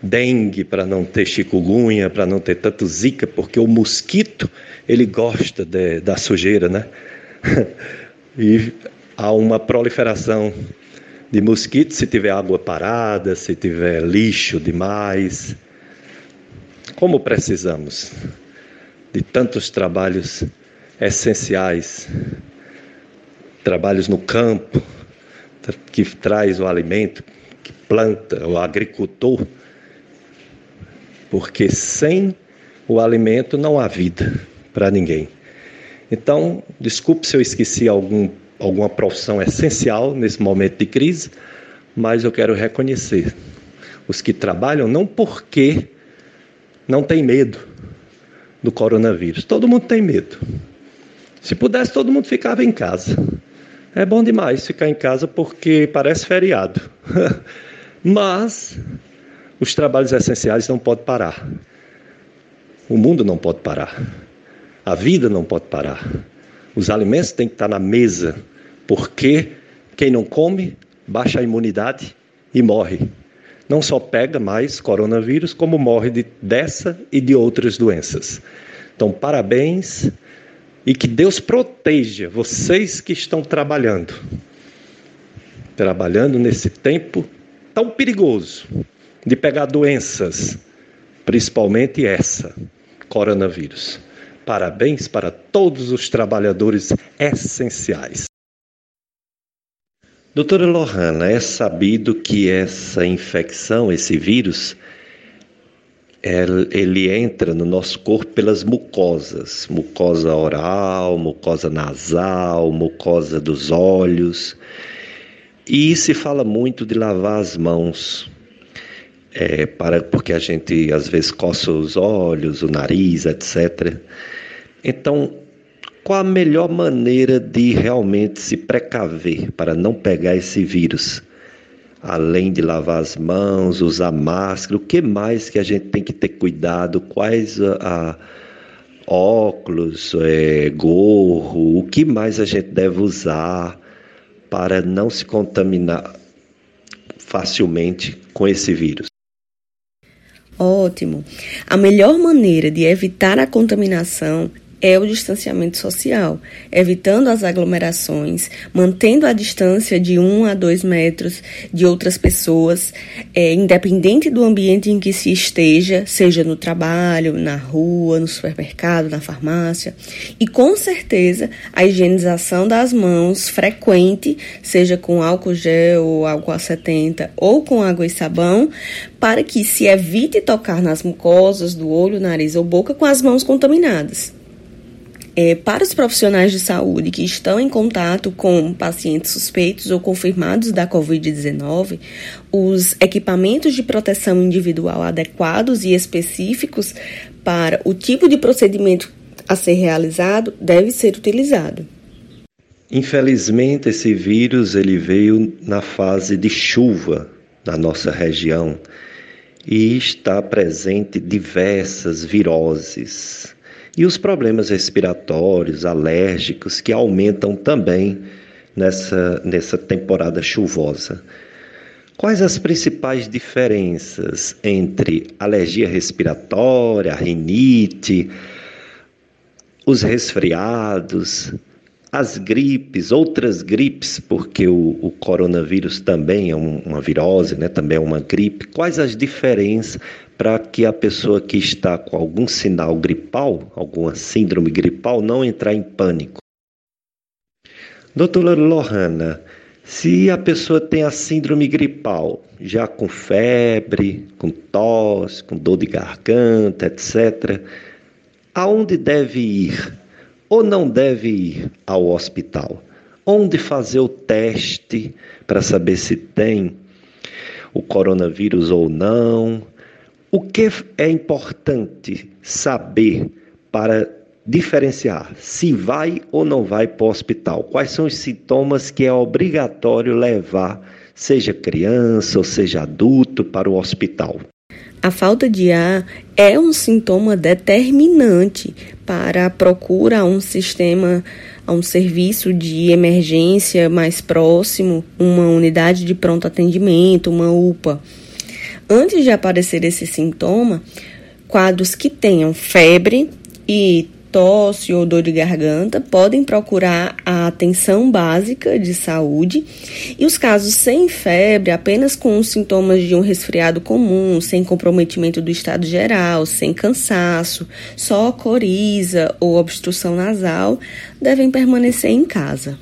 dengue, para não ter chikungunya, para não ter tanto zika, porque o mosquito, ele gosta de, da sujeira, né? e há uma proliferação de mosquitos se tiver água parada, se tiver lixo demais. Como precisamos de tantos trabalhos essenciais, trabalhos no campo, que traz o alimento, que planta, o agricultor, porque sem o alimento não há vida para ninguém. Então, desculpe se eu esqueci algum, alguma profissão essencial nesse momento de crise, mas eu quero reconhecer os que trabalham não porque não tem medo do coronavírus. Todo mundo tem medo. Se pudesse, todo mundo ficava em casa. É bom demais ficar em casa porque parece feriado. Mas os trabalhos essenciais não podem parar. O mundo não pode parar. A vida não pode parar. Os alimentos têm que estar na mesa, porque quem não come baixa a imunidade e morre não só pega mais coronavírus, como morre de, dessa e de outras doenças. Então, parabéns e que Deus proteja vocês que estão trabalhando, trabalhando nesse tempo tão perigoso de pegar doenças, principalmente essa, coronavírus. Parabéns para todos os trabalhadores essenciais. Doutora Lohana, é sabido que essa infecção, esse vírus, ele entra no nosso corpo pelas mucosas, mucosa oral, mucosa nasal, mucosa dos olhos. E se fala muito de lavar as mãos, é, para, porque a gente às vezes coça os olhos, o nariz, etc. Então, qual a melhor maneira de realmente se precaver para não pegar esse vírus? Além de lavar as mãos, usar máscara, o que mais que a gente tem que ter cuidado? Quais a, a óculos, é, gorro, o que mais a gente deve usar para não se contaminar facilmente com esse vírus? Ótimo. A melhor maneira de evitar a contaminação é o distanciamento social, evitando as aglomerações, mantendo a distância de um a dois metros de outras pessoas, é, independente do ambiente em que se esteja, seja no trabalho, na rua, no supermercado, na farmácia. E com certeza a higienização das mãos frequente, seja com álcool gel ou álcool a 70 ou com água e sabão, para que se evite tocar nas mucosas do olho, nariz ou boca com as mãos contaminadas. É, para os profissionais de saúde que estão em contato com pacientes suspeitos ou confirmados da Covid-19, os equipamentos de proteção individual adequados e específicos para o tipo de procedimento a ser realizado deve ser utilizado. Infelizmente, esse vírus ele veio na fase de chuva na nossa região e está presente diversas viroses e os problemas respiratórios, alérgicos, que aumentam também nessa, nessa temporada chuvosa. Quais as principais diferenças entre alergia respiratória, rinite, os resfriados, as gripes, outras gripes, porque o, o coronavírus também é um, uma virose, né? também é uma gripe. Quais as diferenças para que a pessoa que está com algum sinal gripal, alguma síndrome gripal, não entrar em pânico. Doutora Lohana, se a pessoa tem a síndrome gripal, já com febre, com tosse, com dor de garganta, etc., aonde deve ir ou não deve ir ao hospital? Onde fazer o teste para saber se tem o coronavírus ou não? O que é importante saber para diferenciar se vai ou não vai para o hospital? Quais são os sintomas que é obrigatório levar, seja criança ou seja adulto, para o hospital? A falta de ar é um sintoma determinante para a procura a um sistema, a um serviço de emergência mais próximo, uma unidade de pronto atendimento, uma UPA. Antes de aparecer esse sintoma, quadros que tenham febre e tosse ou dor de garganta podem procurar a atenção básica de saúde e os casos sem febre, apenas com os sintomas de um resfriado comum, sem comprometimento do estado geral, sem cansaço, só coriza ou obstrução nasal, devem permanecer em casa.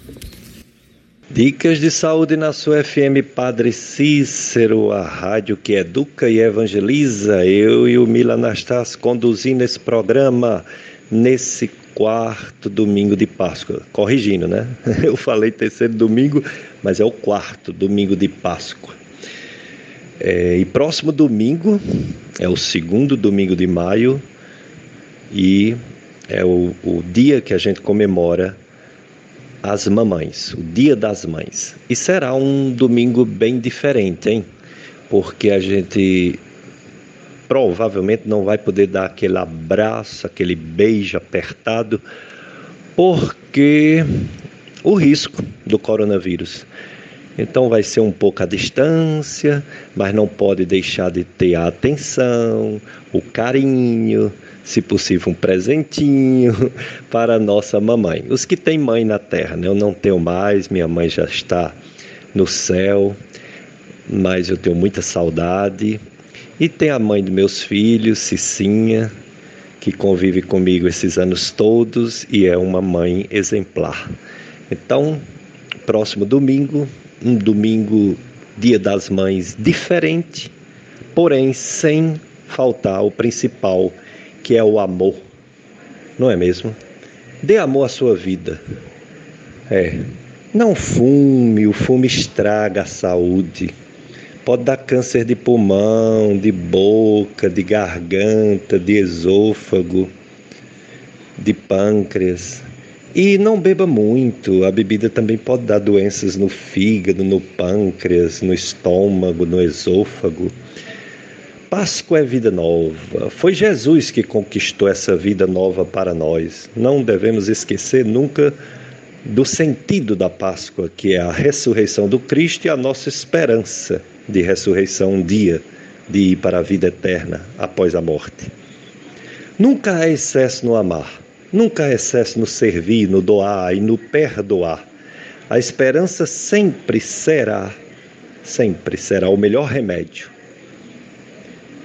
Dicas de saúde na sua FM Padre Cícero, a rádio que educa e evangeliza. Eu e o Mila Anastácio conduzindo esse programa nesse quarto domingo de Páscoa. Corrigindo, né? Eu falei terceiro domingo, mas é o quarto domingo de Páscoa. É, e próximo domingo é o segundo domingo de maio e é o, o dia que a gente comemora as mamães, o Dia das Mães. E será um domingo bem diferente, hein? Porque a gente provavelmente não vai poder dar aquele abraço, aquele beijo apertado, porque o risco do coronavírus. Então vai ser um pouco a distância, mas não pode deixar de ter a atenção, o carinho, se possível, um presentinho para a nossa mamãe. Os que têm mãe na terra, né? eu não tenho mais, minha mãe já está no céu, mas eu tenho muita saudade. E tem a mãe dos meus filhos, Cicinha, que convive comigo esses anos todos e é uma mãe exemplar. Então, próximo domingo, um domingo, Dia das Mães diferente, porém sem faltar o principal, que é o amor. Não é mesmo? Dê amor à sua vida. É. Não fume, o fumo estraga a saúde. Pode dar câncer de pulmão, de boca, de garganta, de esôfago, de pâncreas. E não beba muito, a bebida também pode dar doenças no fígado, no pâncreas, no estômago, no esôfago. Páscoa é vida nova. Foi Jesus que conquistou essa vida nova para nós. Não devemos esquecer nunca do sentido da Páscoa, que é a ressurreição do Cristo e a nossa esperança de ressurreição um dia, de ir para a vida eterna após a morte. Nunca há excesso no amar, nunca há excesso no servir, no doar e no perdoar. A esperança sempre será, sempre será o melhor remédio.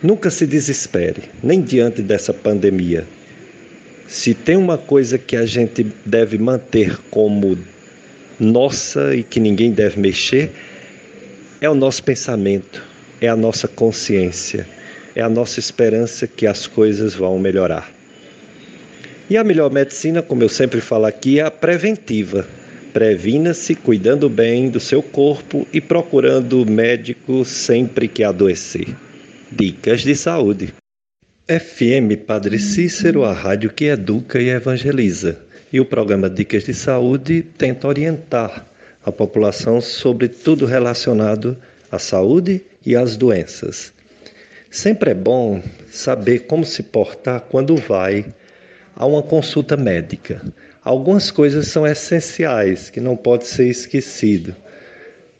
Nunca se desespere, nem diante dessa pandemia. Se tem uma coisa que a gente deve manter como nossa e que ninguém deve mexer, é o nosso pensamento, é a nossa consciência, é a nossa esperança que as coisas vão melhorar. E a melhor medicina, como eu sempre falo aqui, é a preventiva. Previna-se cuidando bem do seu corpo e procurando médico sempre que adoecer. Dicas de saúde. FM Padre Cícero, a rádio que educa e evangeliza. E o programa Dicas de Saúde tenta orientar a população sobre tudo relacionado à saúde e às doenças. Sempre é bom saber como se portar quando vai a uma consulta médica. Algumas coisas são essenciais que não pode ser esquecido.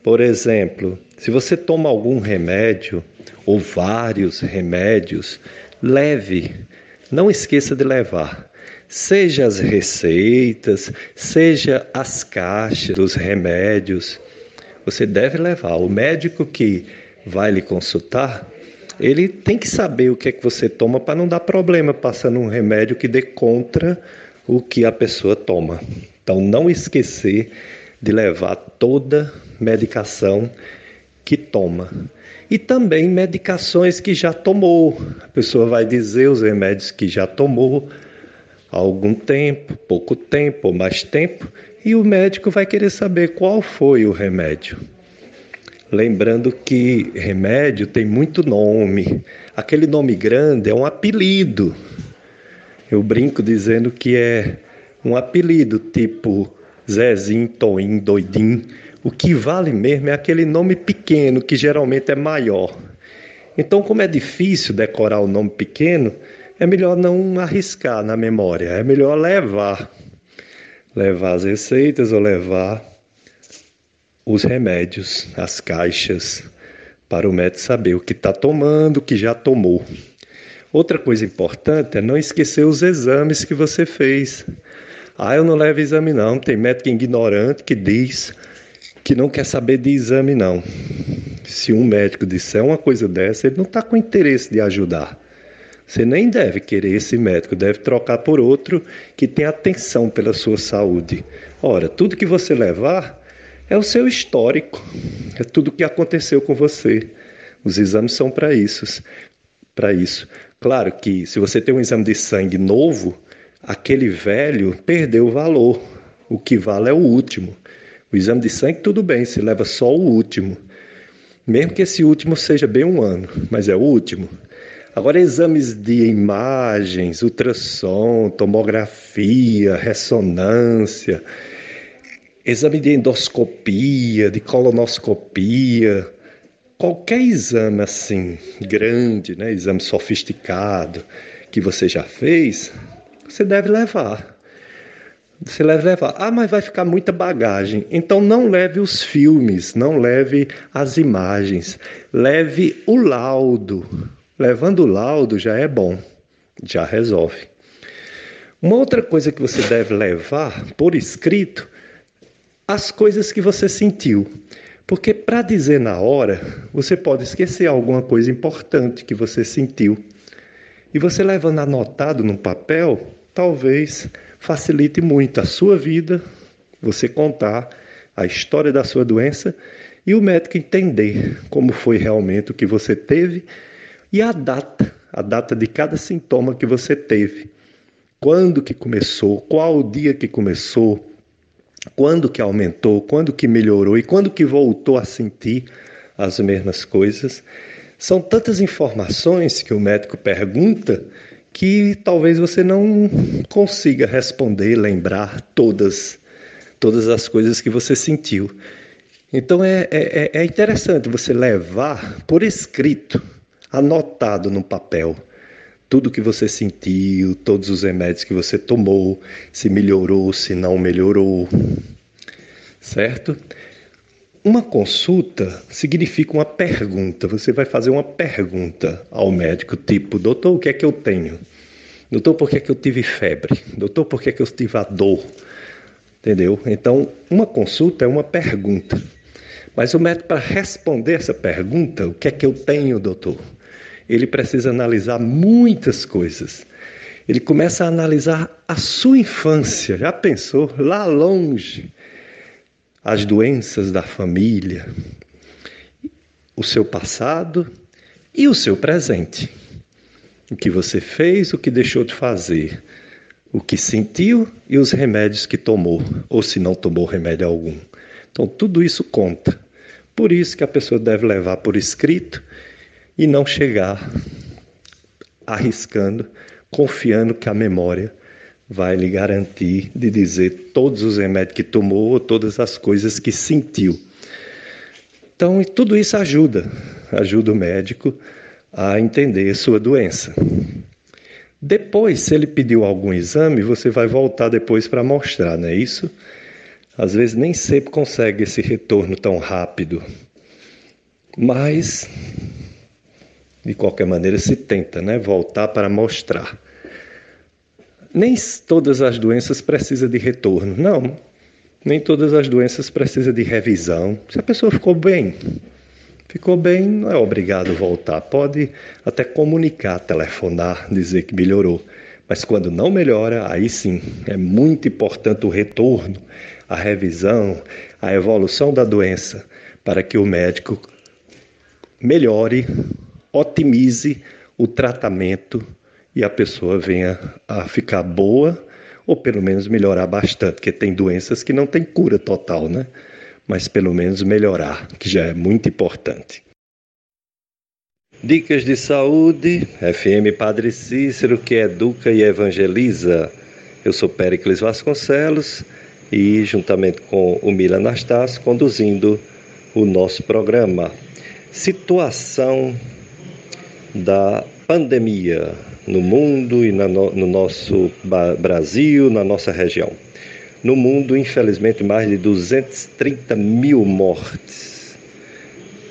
Por exemplo, se você toma algum remédio ou vários remédios, leve, não esqueça de levar seja as receitas, seja as caixas dos remédios, você deve levar. O médico que vai lhe consultar, ele tem que saber o que é que você toma para não dar problema passando um remédio que dê contra o que a pessoa toma. Então, não esquecer de levar toda medicação que toma. E também medicações que já tomou. A pessoa vai dizer os remédios que já tomou algum tempo, pouco tempo ou mais tempo, e o médico vai querer saber qual foi o remédio. Lembrando que remédio tem muito nome. Aquele nome grande é um apelido. Eu brinco dizendo que é um apelido tipo Zezinho, Toim, Doidim. O que vale mesmo é aquele nome pequeno, que geralmente é maior. Então, como é difícil decorar o nome pequeno, é melhor não arriscar na memória, é melhor levar. Levar as receitas ou levar os remédios, as caixas, para o médico saber o que está tomando, o que já tomou. Outra coisa importante é não esquecer os exames que você fez. Ah, eu não levo exame não. Tem médico ignorante que diz que não quer saber de exame não. Se um médico disser uma coisa dessa, ele não está com interesse de ajudar. Você nem deve querer esse médico, deve trocar por outro que tem atenção pela sua saúde. Ora, tudo que você levar é o seu histórico, é tudo o que aconteceu com você. Os exames são para isso, para isso. Claro que se você tem um exame de sangue novo, aquele velho perdeu o valor. O que vale é o último. O exame de sangue tudo bem, se leva só o último. Mesmo que esse último seja bem um ano, mas é o último. Agora, exames de imagens, ultrassom, tomografia, ressonância, exame de endoscopia, de colonoscopia, qualquer exame assim, grande, né, exame sofisticado que você já fez, você deve levar. Você deve levar. Ah, mas vai ficar muita bagagem. Então não leve os filmes, não leve as imagens. Leve o laudo. Levando o laudo já é bom, já resolve. Uma outra coisa que você deve levar por escrito, as coisas que você sentiu. Porque para dizer na hora, você pode esquecer alguma coisa importante que você sentiu. E você levando anotado no papel, talvez facilite muito a sua vida, você contar a história da sua doença e o médico entender como foi realmente o que você teve e a data, a data de cada sintoma que você teve. Quando que começou, qual o dia que começou, quando que aumentou, quando que melhorou e quando que voltou a sentir as mesmas coisas. São tantas informações que o médico pergunta que talvez você não consiga responder, lembrar todas, todas as coisas que você sentiu. Então é, é, é interessante você levar por escrito, anotado no papel, tudo que você sentiu, todos os remédios que você tomou, se melhorou, se não melhorou, certo? Uma consulta significa uma pergunta. Você vai fazer uma pergunta ao médico, tipo, doutor, o que é que eu tenho? Doutor, por que é que eu tive febre? Doutor, por que é que eu tive a dor? Entendeu? Então, uma consulta é uma pergunta. Mas o médico, para responder essa pergunta, o que é que eu tenho, doutor? Ele precisa analisar muitas coisas. Ele começa a analisar a sua infância. Já pensou? Lá longe. As doenças da família, o seu passado e o seu presente. O que você fez, o que deixou de fazer, o que sentiu e os remédios que tomou, ou se não tomou remédio algum. Então, tudo isso conta. Por isso que a pessoa deve levar por escrito e não chegar arriscando, confiando que a memória vai lhe garantir de dizer todos os remédios que tomou ou todas as coisas que sentiu. Então, tudo isso ajuda, ajuda o médico a entender sua doença. Depois, se ele pediu algum exame, você vai voltar depois para mostrar, não é isso? Às vezes nem sempre consegue esse retorno tão rápido, mas de qualquer maneira se tenta, né, voltar para mostrar. Nem todas as doenças precisam de retorno, não. Nem todas as doenças precisam de revisão. Se a pessoa ficou bem, ficou bem, não é obrigado voltar. Pode até comunicar, telefonar, dizer que melhorou. Mas quando não melhora, aí sim é muito importante o retorno, a revisão, a evolução da doença, para que o médico melhore, otimize o tratamento e a pessoa venha a ficar boa ou pelo menos melhorar bastante, porque tem doenças que não tem cura total, né? Mas pelo menos melhorar, que já é muito importante. Dicas de Saúde, FM Padre Cícero, que educa e evangeliza. Eu sou Péricles Vasconcelos e, juntamente com o Mila Anastácio, conduzindo o nosso programa. Situação da pandemia no mundo e no nosso Brasil, na nossa região. No mundo, infelizmente, mais de 230 mil mortes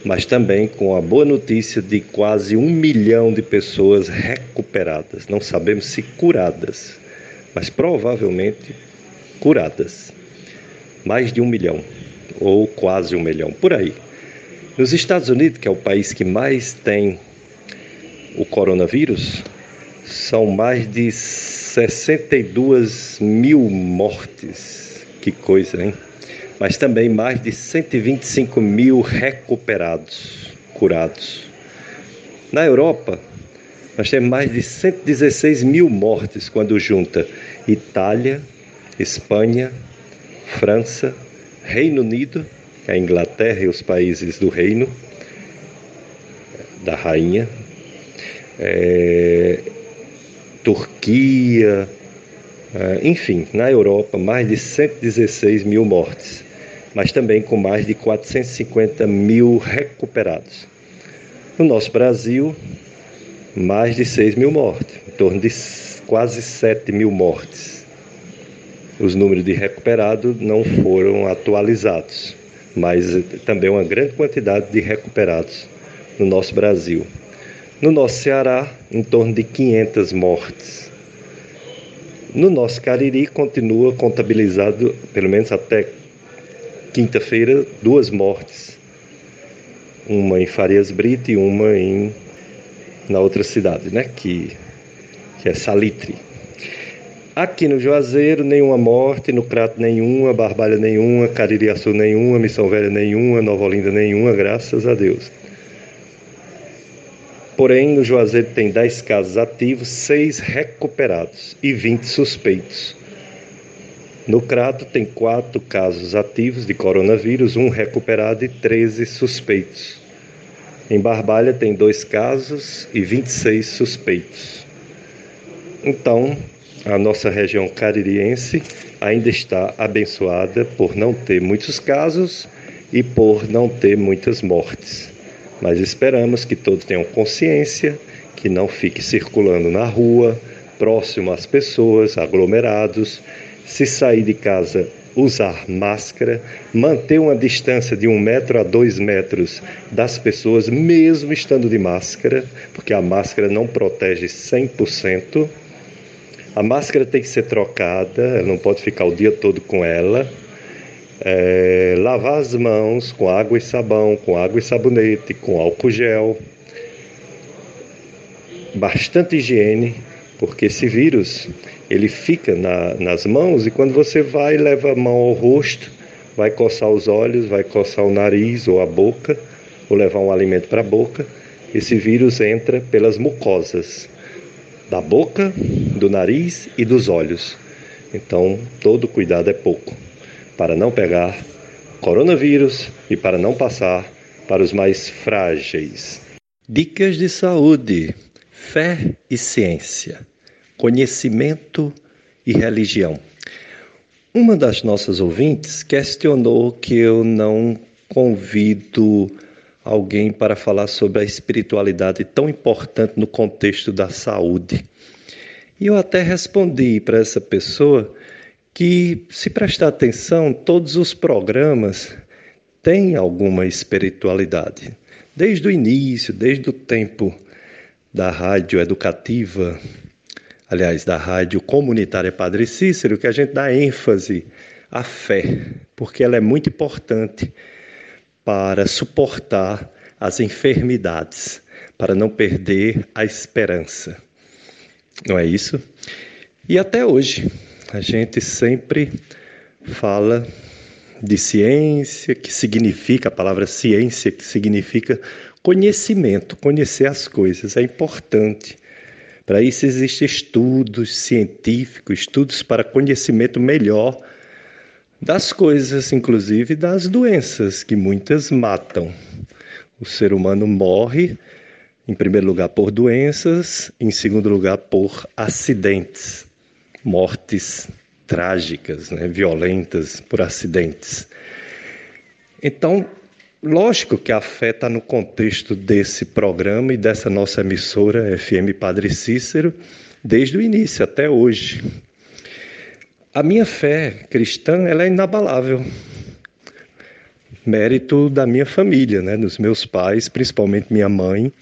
mas também com a boa notícia de quase um milhão de pessoas recuperadas. Não sabemos se curadas, mas provavelmente curadas. Mais de um milhão, ou quase um milhão, por aí. Nos Estados Unidos, que é o país que mais tem o coronavírus, são mais de 62 mil mortes. Que coisa, hein? mas também mais de 125 mil recuperados, curados. Na Europa, nós temos mais de 116 mil mortes quando junta Itália, Espanha, França, Reino Unido, é a Inglaterra e os países do Reino, da Rainha, é, Turquia, é, enfim, na Europa, mais de 116 mil mortes mas também com mais de 450 mil recuperados. No nosso Brasil, mais de 6 mil mortes, em torno de quase 7 mil mortes. Os números de recuperados não foram atualizados, mas também uma grande quantidade de recuperados no nosso Brasil. No nosso Ceará, em torno de 500 mortes. No nosso Cariri, continua contabilizado, pelo menos até quinta-feira, duas mortes uma em Farias Brito e uma em na outra cidade, né? Que, que é Salitre. Aqui no Juazeiro, nenhuma morte, no Crato nenhuma, Barbalha nenhuma, Caririaçu nenhuma, Missão Velha nenhuma, Nova Olinda nenhuma, graças a Deus. Porém, no Juazeiro tem 10 casos ativos, 6 recuperados e 20 suspeitos. No Crato tem 4 casos ativos de coronavírus, um recuperado e 13 suspeitos. Em Barbalha tem 2 casos e 26 suspeitos. Então, a nossa região caririense ainda está abençoada por não ter muitos casos e por não ter muitas mortes. Mas esperamos que todos tenham consciência, que não fique circulando na rua, próximo às pessoas, aglomerados. Se sair de casa, usar máscara, manter uma distância de um metro a dois metros das pessoas, mesmo estando de máscara, porque a máscara não protege 100%. A máscara tem que ser trocada, ela não pode ficar o dia todo com ela. É, lavar as mãos com água e sabão, com água e sabonete, com álcool gel. Bastante higiene, porque esse vírus ele fica na, nas mãos e quando você vai leva a mão ao rosto, vai coçar os olhos, vai coçar o nariz ou a boca, ou levar um alimento para a boca, esse vírus entra pelas mucosas da boca, do nariz e dos olhos. Então, todo cuidado é pouco para não pegar coronavírus e para não passar para os mais frágeis. Dicas de saúde: fé e ciência, conhecimento e religião. Uma das nossas ouvintes questionou que eu não convido alguém para falar sobre a espiritualidade tão importante no contexto da saúde. E eu até respondi para essa pessoa que, se prestar atenção, todos os programas têm alguma espiritualidade. Desde o início, desde o tempo da rádio educativa, aliás, da rádio comunitária Padre Cícero, que a gente dá ênfase à fé, porque ela é muito importante para suportar as enfermidades, para não perder a esperança. Não é isso? E até hoje, a gente sempre fala de ciência, que significa, a palavra ciência, que significa conhecimento, conhecer as coisas, é importante. Para isso existem estudos científicos, estudos para conhecimento melhor das coisas, inclusive das doenças, que muitas matam. O ser humano morre, em primeiro lugar, por doenças, em segundo lugar, por acidentes, mortes trágicas, né, violentas por acidentes. Então, lógico que a fé está no contexto desse programa e dessa nossa emissora FM Padre Cícero, desde o início até hoje. A minha fé cristã ela é inabalável. Mérito da minha família, né, dos meus pais, principalmente minha mãe,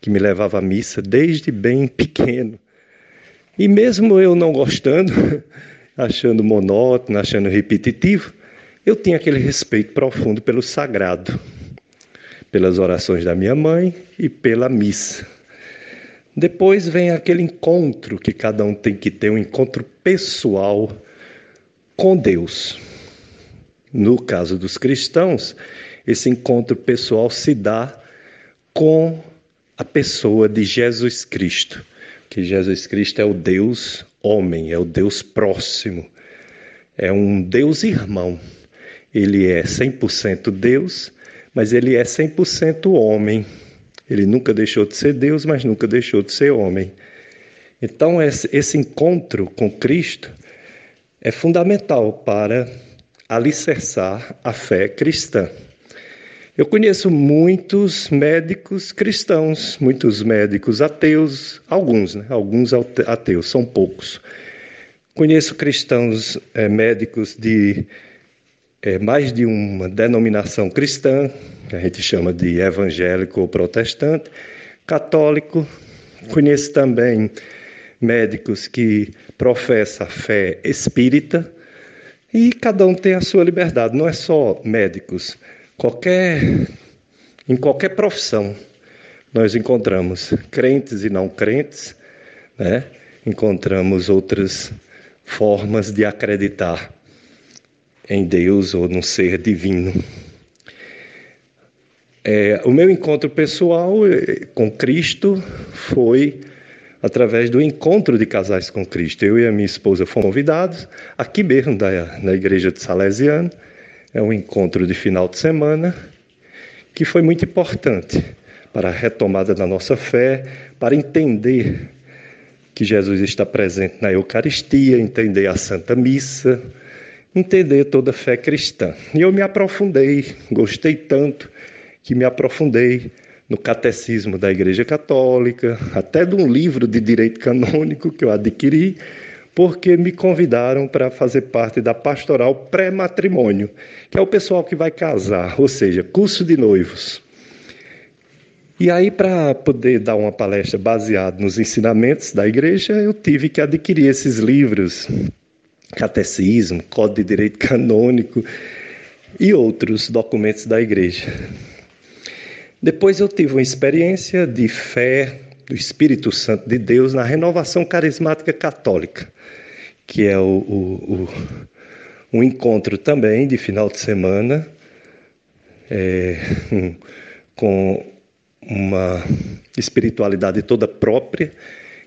que me levava à missa desde bem pequeno. E mesmo eu não gostando, achando monótono, achando repetitivo, eu tinha aquele respeito profundo pelo sagrado, pelas orações da minha mãe e pela missa. Depois vem aquele encontro que cada um tem que ter, um encontro pessoal com Deus. No caso dos cristãos, esse encontro pessoal se dá com a pessoa de Jesus Cristo, que Jesus Cristo é o Deus homem, é o Deus próximo, é um Deus irmão. Ele é 100% Deus, mas ele é 100% homem. Ele nunca deixou de ser Deus, mas nunca deixou de ser homem. Então, esse encontro com Cristo é fundamental para alicerçar a fé cristã. Eu conheço muitos médicos cristãos, muitos médicos ateus, alguns, né? alguns ateus, são poucos. Conheço cristãos é, médicos de é, mais de uma denominação cristã, que a gente chama de evangélico ou protestante, católico. Conheço também médicos que professam a fé espírita, e cada um tem a sua liberdade, não é só médicos. Qualquer Em qualquer profissão, nós encontramos crentes e não crentes, né? encontramos outras formas de acreditar em Deus ou no ser divino. É, o meu encontro pessoal eh, com Cristo foi através do encontro de casais com Cristo. Eu e a minha esposa fomos convidados, aqui mesmo da, na igreja de Salesiano. É um encontro de final de semana que foi muito importante para a retomada da nossa fé, para entender que Jesus está presente na Eucaristia, entender a Santa Missa, entender toda a fé cristã. E eu me aprofundei, gostei tanto que me aprofundei no catecismo da Igreja Católica, até de um livro de direito canônico que eu adquiri, porque me convidaram para fazer parte da pastoral pré-matrimônio, que é o pessoal que vai casar, ou seja, curso de noivos. E aí, para poder dar uma palestra baseada nos ensinamentos da igreja, eu tive que adquirir esses livros, Catecismo, Código de Direito Canônico e outros documentos da igreja. Depois eu tive uma experiência de fé do Espírito Santo de Deus na renovação carismática católica, que é o, o, o um encontro também de final de semana é, com uma espiritualidade toda própria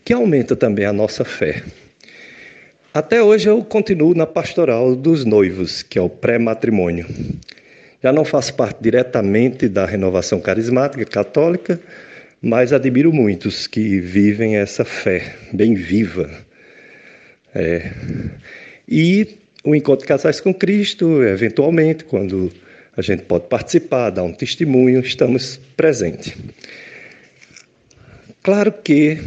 que aumenta também a nossa fé. Até hoje eu continuo na pastoral dos noivos, que é o pré-matrimônio. Já não faço parte diretamente da renovação carismática católica, mas admiro muitos que vivem essa fé bem viva. É. E o encontro de casais com Cristo, eventualmente, quando a gente pode participar, dar um testemunho, estamos presentes. Claro que,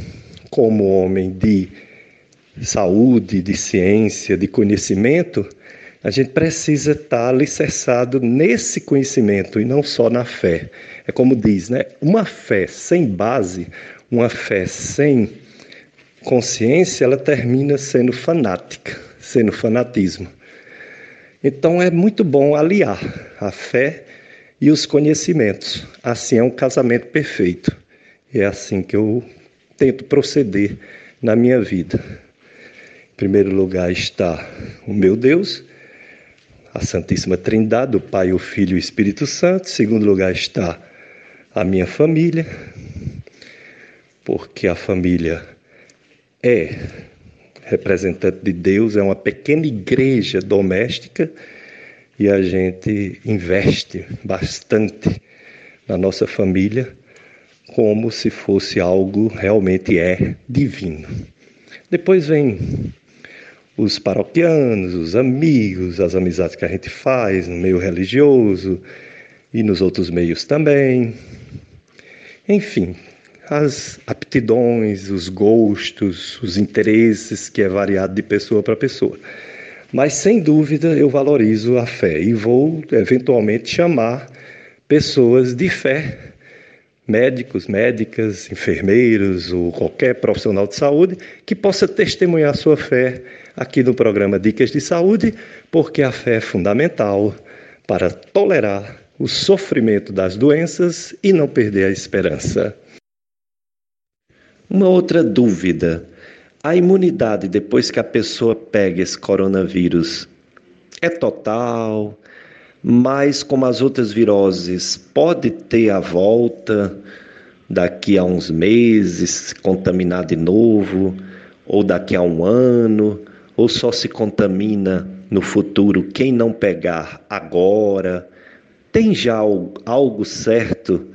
como homem de saúde, de ciência, de conhecimento, a gente precisa estar alicerçado nesse conhecimento e não só na fé. É como diz, né? Uma fé sem base, uma fé sem consciência, ela termina sendo fanática, sendo fanatismo. Então é muito bom aliar a fé e os conhecimentos. Assim é um casamento perfeito. E é assim que eu tento proceder na minha vida. Em primeiro lugar está o meu Deus, a Santíssima Trindade, o Pai, o Filho e o Espírito Santo. Em segundo lugar está a minha família, porque a família é representante de Deus, é uma pequena igreja doméstica e a gente investe bastante na nossa família como se fosse algo realmente é divino. Depois vem os paroquianos, os amigos, as amizades que a gente faz no meio religioso e nos outros meios também. Enfim, as aptidões, os gostos, os interesses, que é variado de pessoa para pessoa. Mas sem dúvida eu valorizo a fé e vou eventualmente chamar pessoas de fé, médicos, médicas, enfermeiros ou qualquer profissional de saúde que possa testemunhar sua fé aqui no programa Dicas de Saúde, porque a fé é fundamental para tolerar o sofrimento das doenças e não perder a esperança. Uma outra dúvida: a imunidade depois que a pessoa pega esse coronavírus é total? Mas, como as outras viroses, pode ter a volta daqui a uns meses, contaminar de novo, ou daqui a um ano? ou só se contamina no futuro quem não pegar agora? Tem já algo certo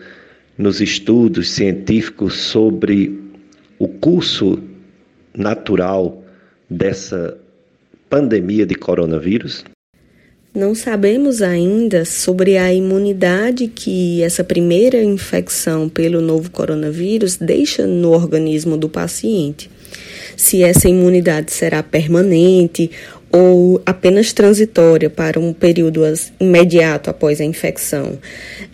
nos estudos científicos sobre o curso natural dessa pandemia de coronavírus? Não sabemos ainda sobre a imunidade que essa primeira infecção pelo novo coronavírus deixa no organismo do paciente se essa imunidade será permanente ou apenas transitória para um período imediato após a infecção.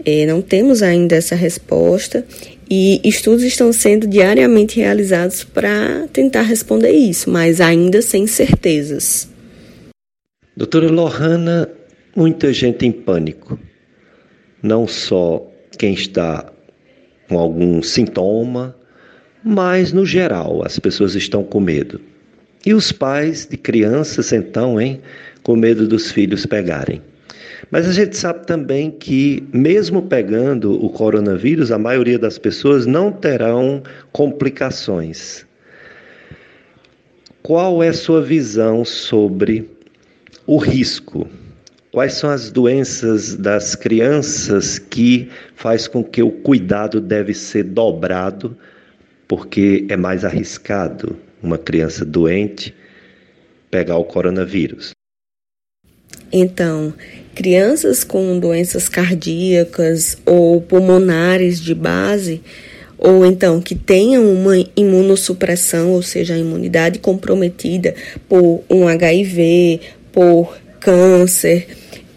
É, não temos ainda essa resposta e estudos estão sendo diariamente realizados para tentar responder isso, mas ainda sem certezas. Doutora Lohana, muita gente em pânico, não só quem está com algum sintoma, mas no geral as pessoas estão com medo. E os pais de crianças, então, hein, com medo dos filhos pegarem. Mas a gente sabe também que, mesmo pegando o coronavírus, a maioria das pessoas não terão complicações. Qual é a sua visão sobre o risco? Quais são as doenças das crianças que faz com que o cuidado deve ser dobrado, porque é mais arriscado uma criança doente pegar o coronavírus? Então, crianças com doenças cardíacas ou pulmonares de base, ou então que tenham uma imunossupressão, ou seja, a imunidade comprometida por um HIV, por câncer,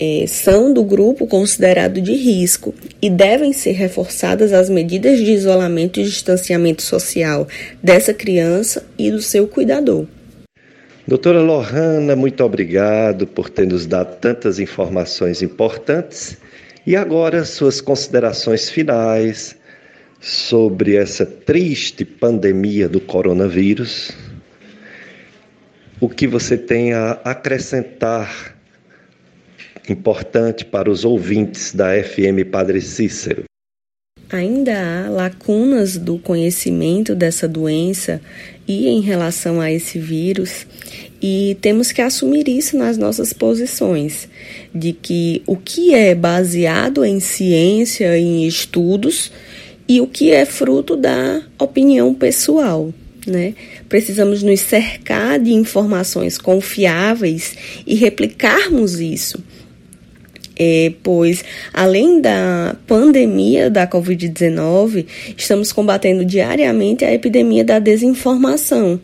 é, são do grupo considerado de risco e devem ser reforçadas as medidas de isolamento e distanciamento social dessa criança e do seu cuidador. Doutora Lohana, muito obrigado por ter nos dado tantas informações importantes. E agora, suas considerações finais sobre essa triste pandemia do coronavírus. O que você tem a acrescentar importante para os ouvintes da FM Padre Cícero? Ainda há lacunas do conhecimento dessa doença e em relação a esse vírus, e temos que assumir isso nas nossas posições, de que o que é baseado em ciência, em estudos, e o que é fruto da opinião pessoal. Né? Precisamos nos cercar de informações confiáveis e replicarmos isso é, pois além da pandemia da Covid-19, estamos combatendo diariamente a epidemia da desinformação,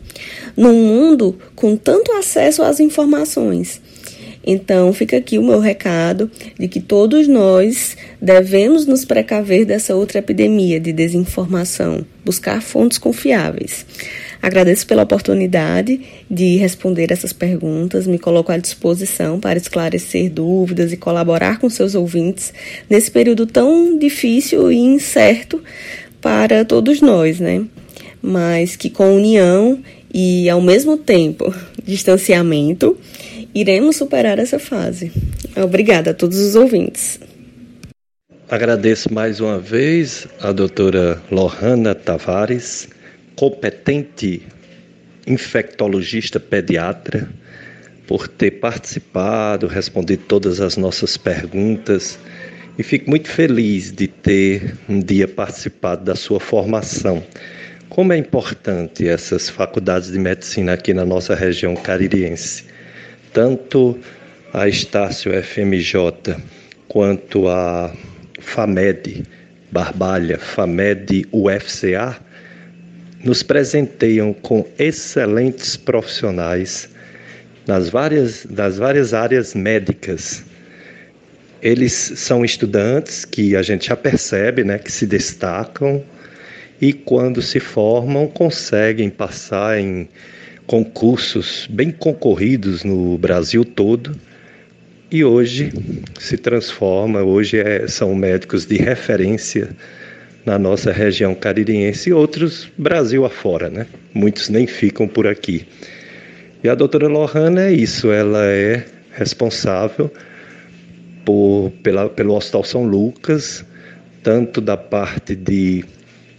num mundo com tanto acesso às informações. Então, fica aqui o meu recado de que todos nós devemos nos precaver dessa outra epidemia de desinformação, buscar fontes confiáveis. Agradeço pela oportunidade de responder essas perguntas, me coloco à disposição para esclarecer dúvidas e colaborar com seus ouvintes nesse período tão difícil e incerto para todos nós, né? Mas que com união e ao mesmo tempo distanciamento, iremos superar essa fase. Obrigada a todos os ouvintes. Agradeço mais uma vez a doutora Lohana Tavares competente infectologista pediatra por ter participado, respondido todas as nossas perguntas e fico muito feliz de ter um dia participado da sua formação. Como é importante essas faculdades de medicina aqui na nossa região caririense. Tanto a Estácio FMJ quanto a FAMED Barbalha, FAMED UFCA nos presenteiam com excelentes profissionais nas várias, das várias áreas médicas. Eles são estudantes que a gente já percebe né, que se destacam e, quando se formam, conseguem passar em concursos bem concorridos no Brasil todo e hoje se transforma, hoje é, são médicos de referência na nossa região caririense e outros Brasil afora, né? Muitos nem ficam por aqui. E a doutora Lohana é isso, ela é responsável por, pela, pelo Hospital São Lucas, tanto da parte de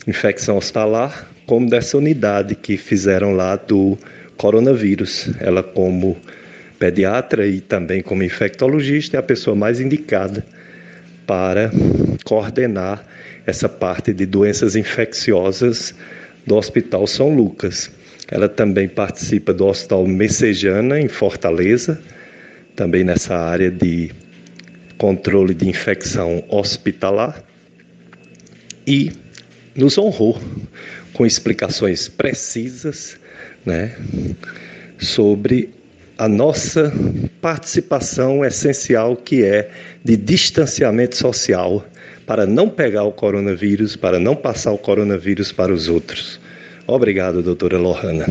infecção hospitalar, como dessa unidade que fizeram lá do coronavírus. Ela, como pediatra e também como infectologista, é a pessoa mais indicada para coordenar essa parte de doenças infecciosas do Hospital São Lucas. Ela também participa do Hospital Messejana, em Fortaleza, também nessa área de controle de infecção hospitalar. E nos honrou com explicações precisas né, sobre a nossa participação essencial, que é de distanciamento social para não pegar o coronavírus, para não passar o coronavírus para os outros. Obrigado, doutora Lohana.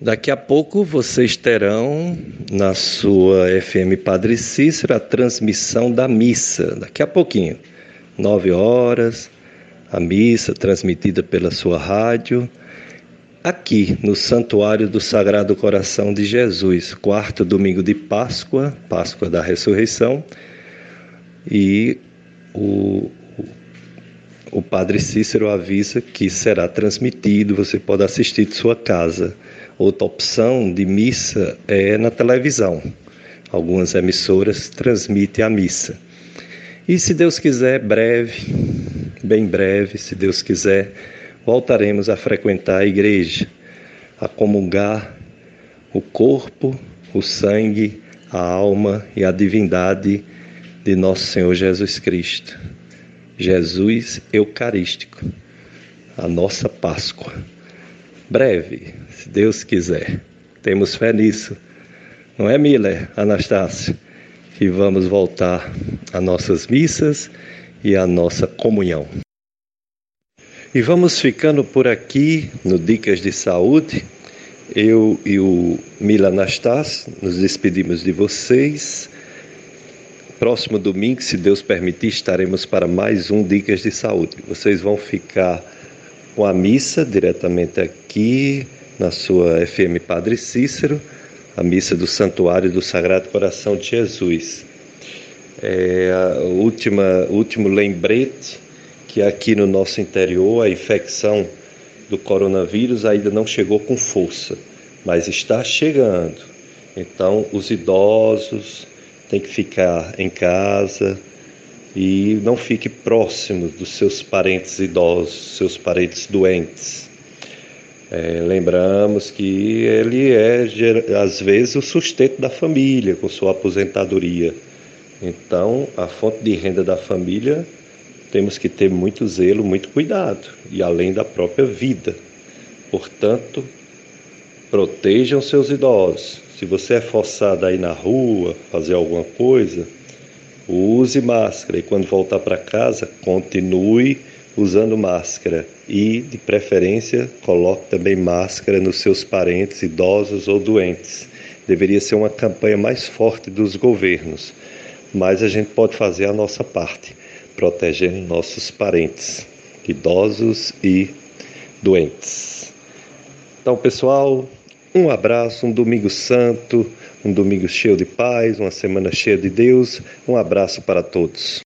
Daqui a pouco vocês terão na sua FM Padre Cícero a transmissão da missa, daqui a pouquinho, 9 horas, a missa transmitida pela sua rádio, aqui no Santuário do Sagrado Coração de Jesus, quarto domingo de Páscoa, Páscoa da Ressurreição, e o, o Padre Cícero avisa que será transmitido, você pode assistir de sua casa. Outra opção de missa é na televisão. Algumas emissoras transmitem a missa. E se Deus quiser, breve, bem breve, se Deus quiser, voltaremos a frequentar a igreja, a comungar o corpo, o sangue, a alma e a divindade de nosso Senhor Jesus Cristo. Jesus Eucarístico, a nossa Páscoa. Breve, se Deus quiser. Temos fé nisso. Não é, Miller, Anastácio? Que vamos voltar às nossas missas e à nossa comunhão. E vamos ficando por aqui no Dicas de Saúde. Eu e o Mila Anastácio nos despedimos de vocês. Próximo domingo, se Deus permitir, estaremos para mais um Dicas de Saúde. Vocês vão ficar com a missa diretamente aqui na sua FM Padre Cícero, a missa do Santuário do Sagrado Coração de Jesus. É a última, último lembrete que aqui no nosso interior a infecção do coronavírus ainda não chegou com força, mas está chegando. Então, os idosos, tem que ficar em casa e não fique próximo dos seus parentes idosos, seus parentes doentes. É, lembramos que ele é, às vezes, o sustento da família com sua aposentadoria. Então, a fonte de renda da família temos que ter muito zelo, muito cuidado, e além da própria vida. Portanto, protejam seus idosos, se você é forçado a ir na rua, fazer alguma coisa, use máscara e quando voltar para casa, continue usando máscara e, de preferência, coloque também máscara nos seus parentes idosos ou doentes. Deveria ser uma campanha mais forte dos governos, mas a gente pode fazer a nossa parte, protegendo nossos parentes idosos e doentes. Então, pessoal, um abraço, um domingo santo, um domingo cheio de paz, uma semana cheia de Deus. Um abraço para todos.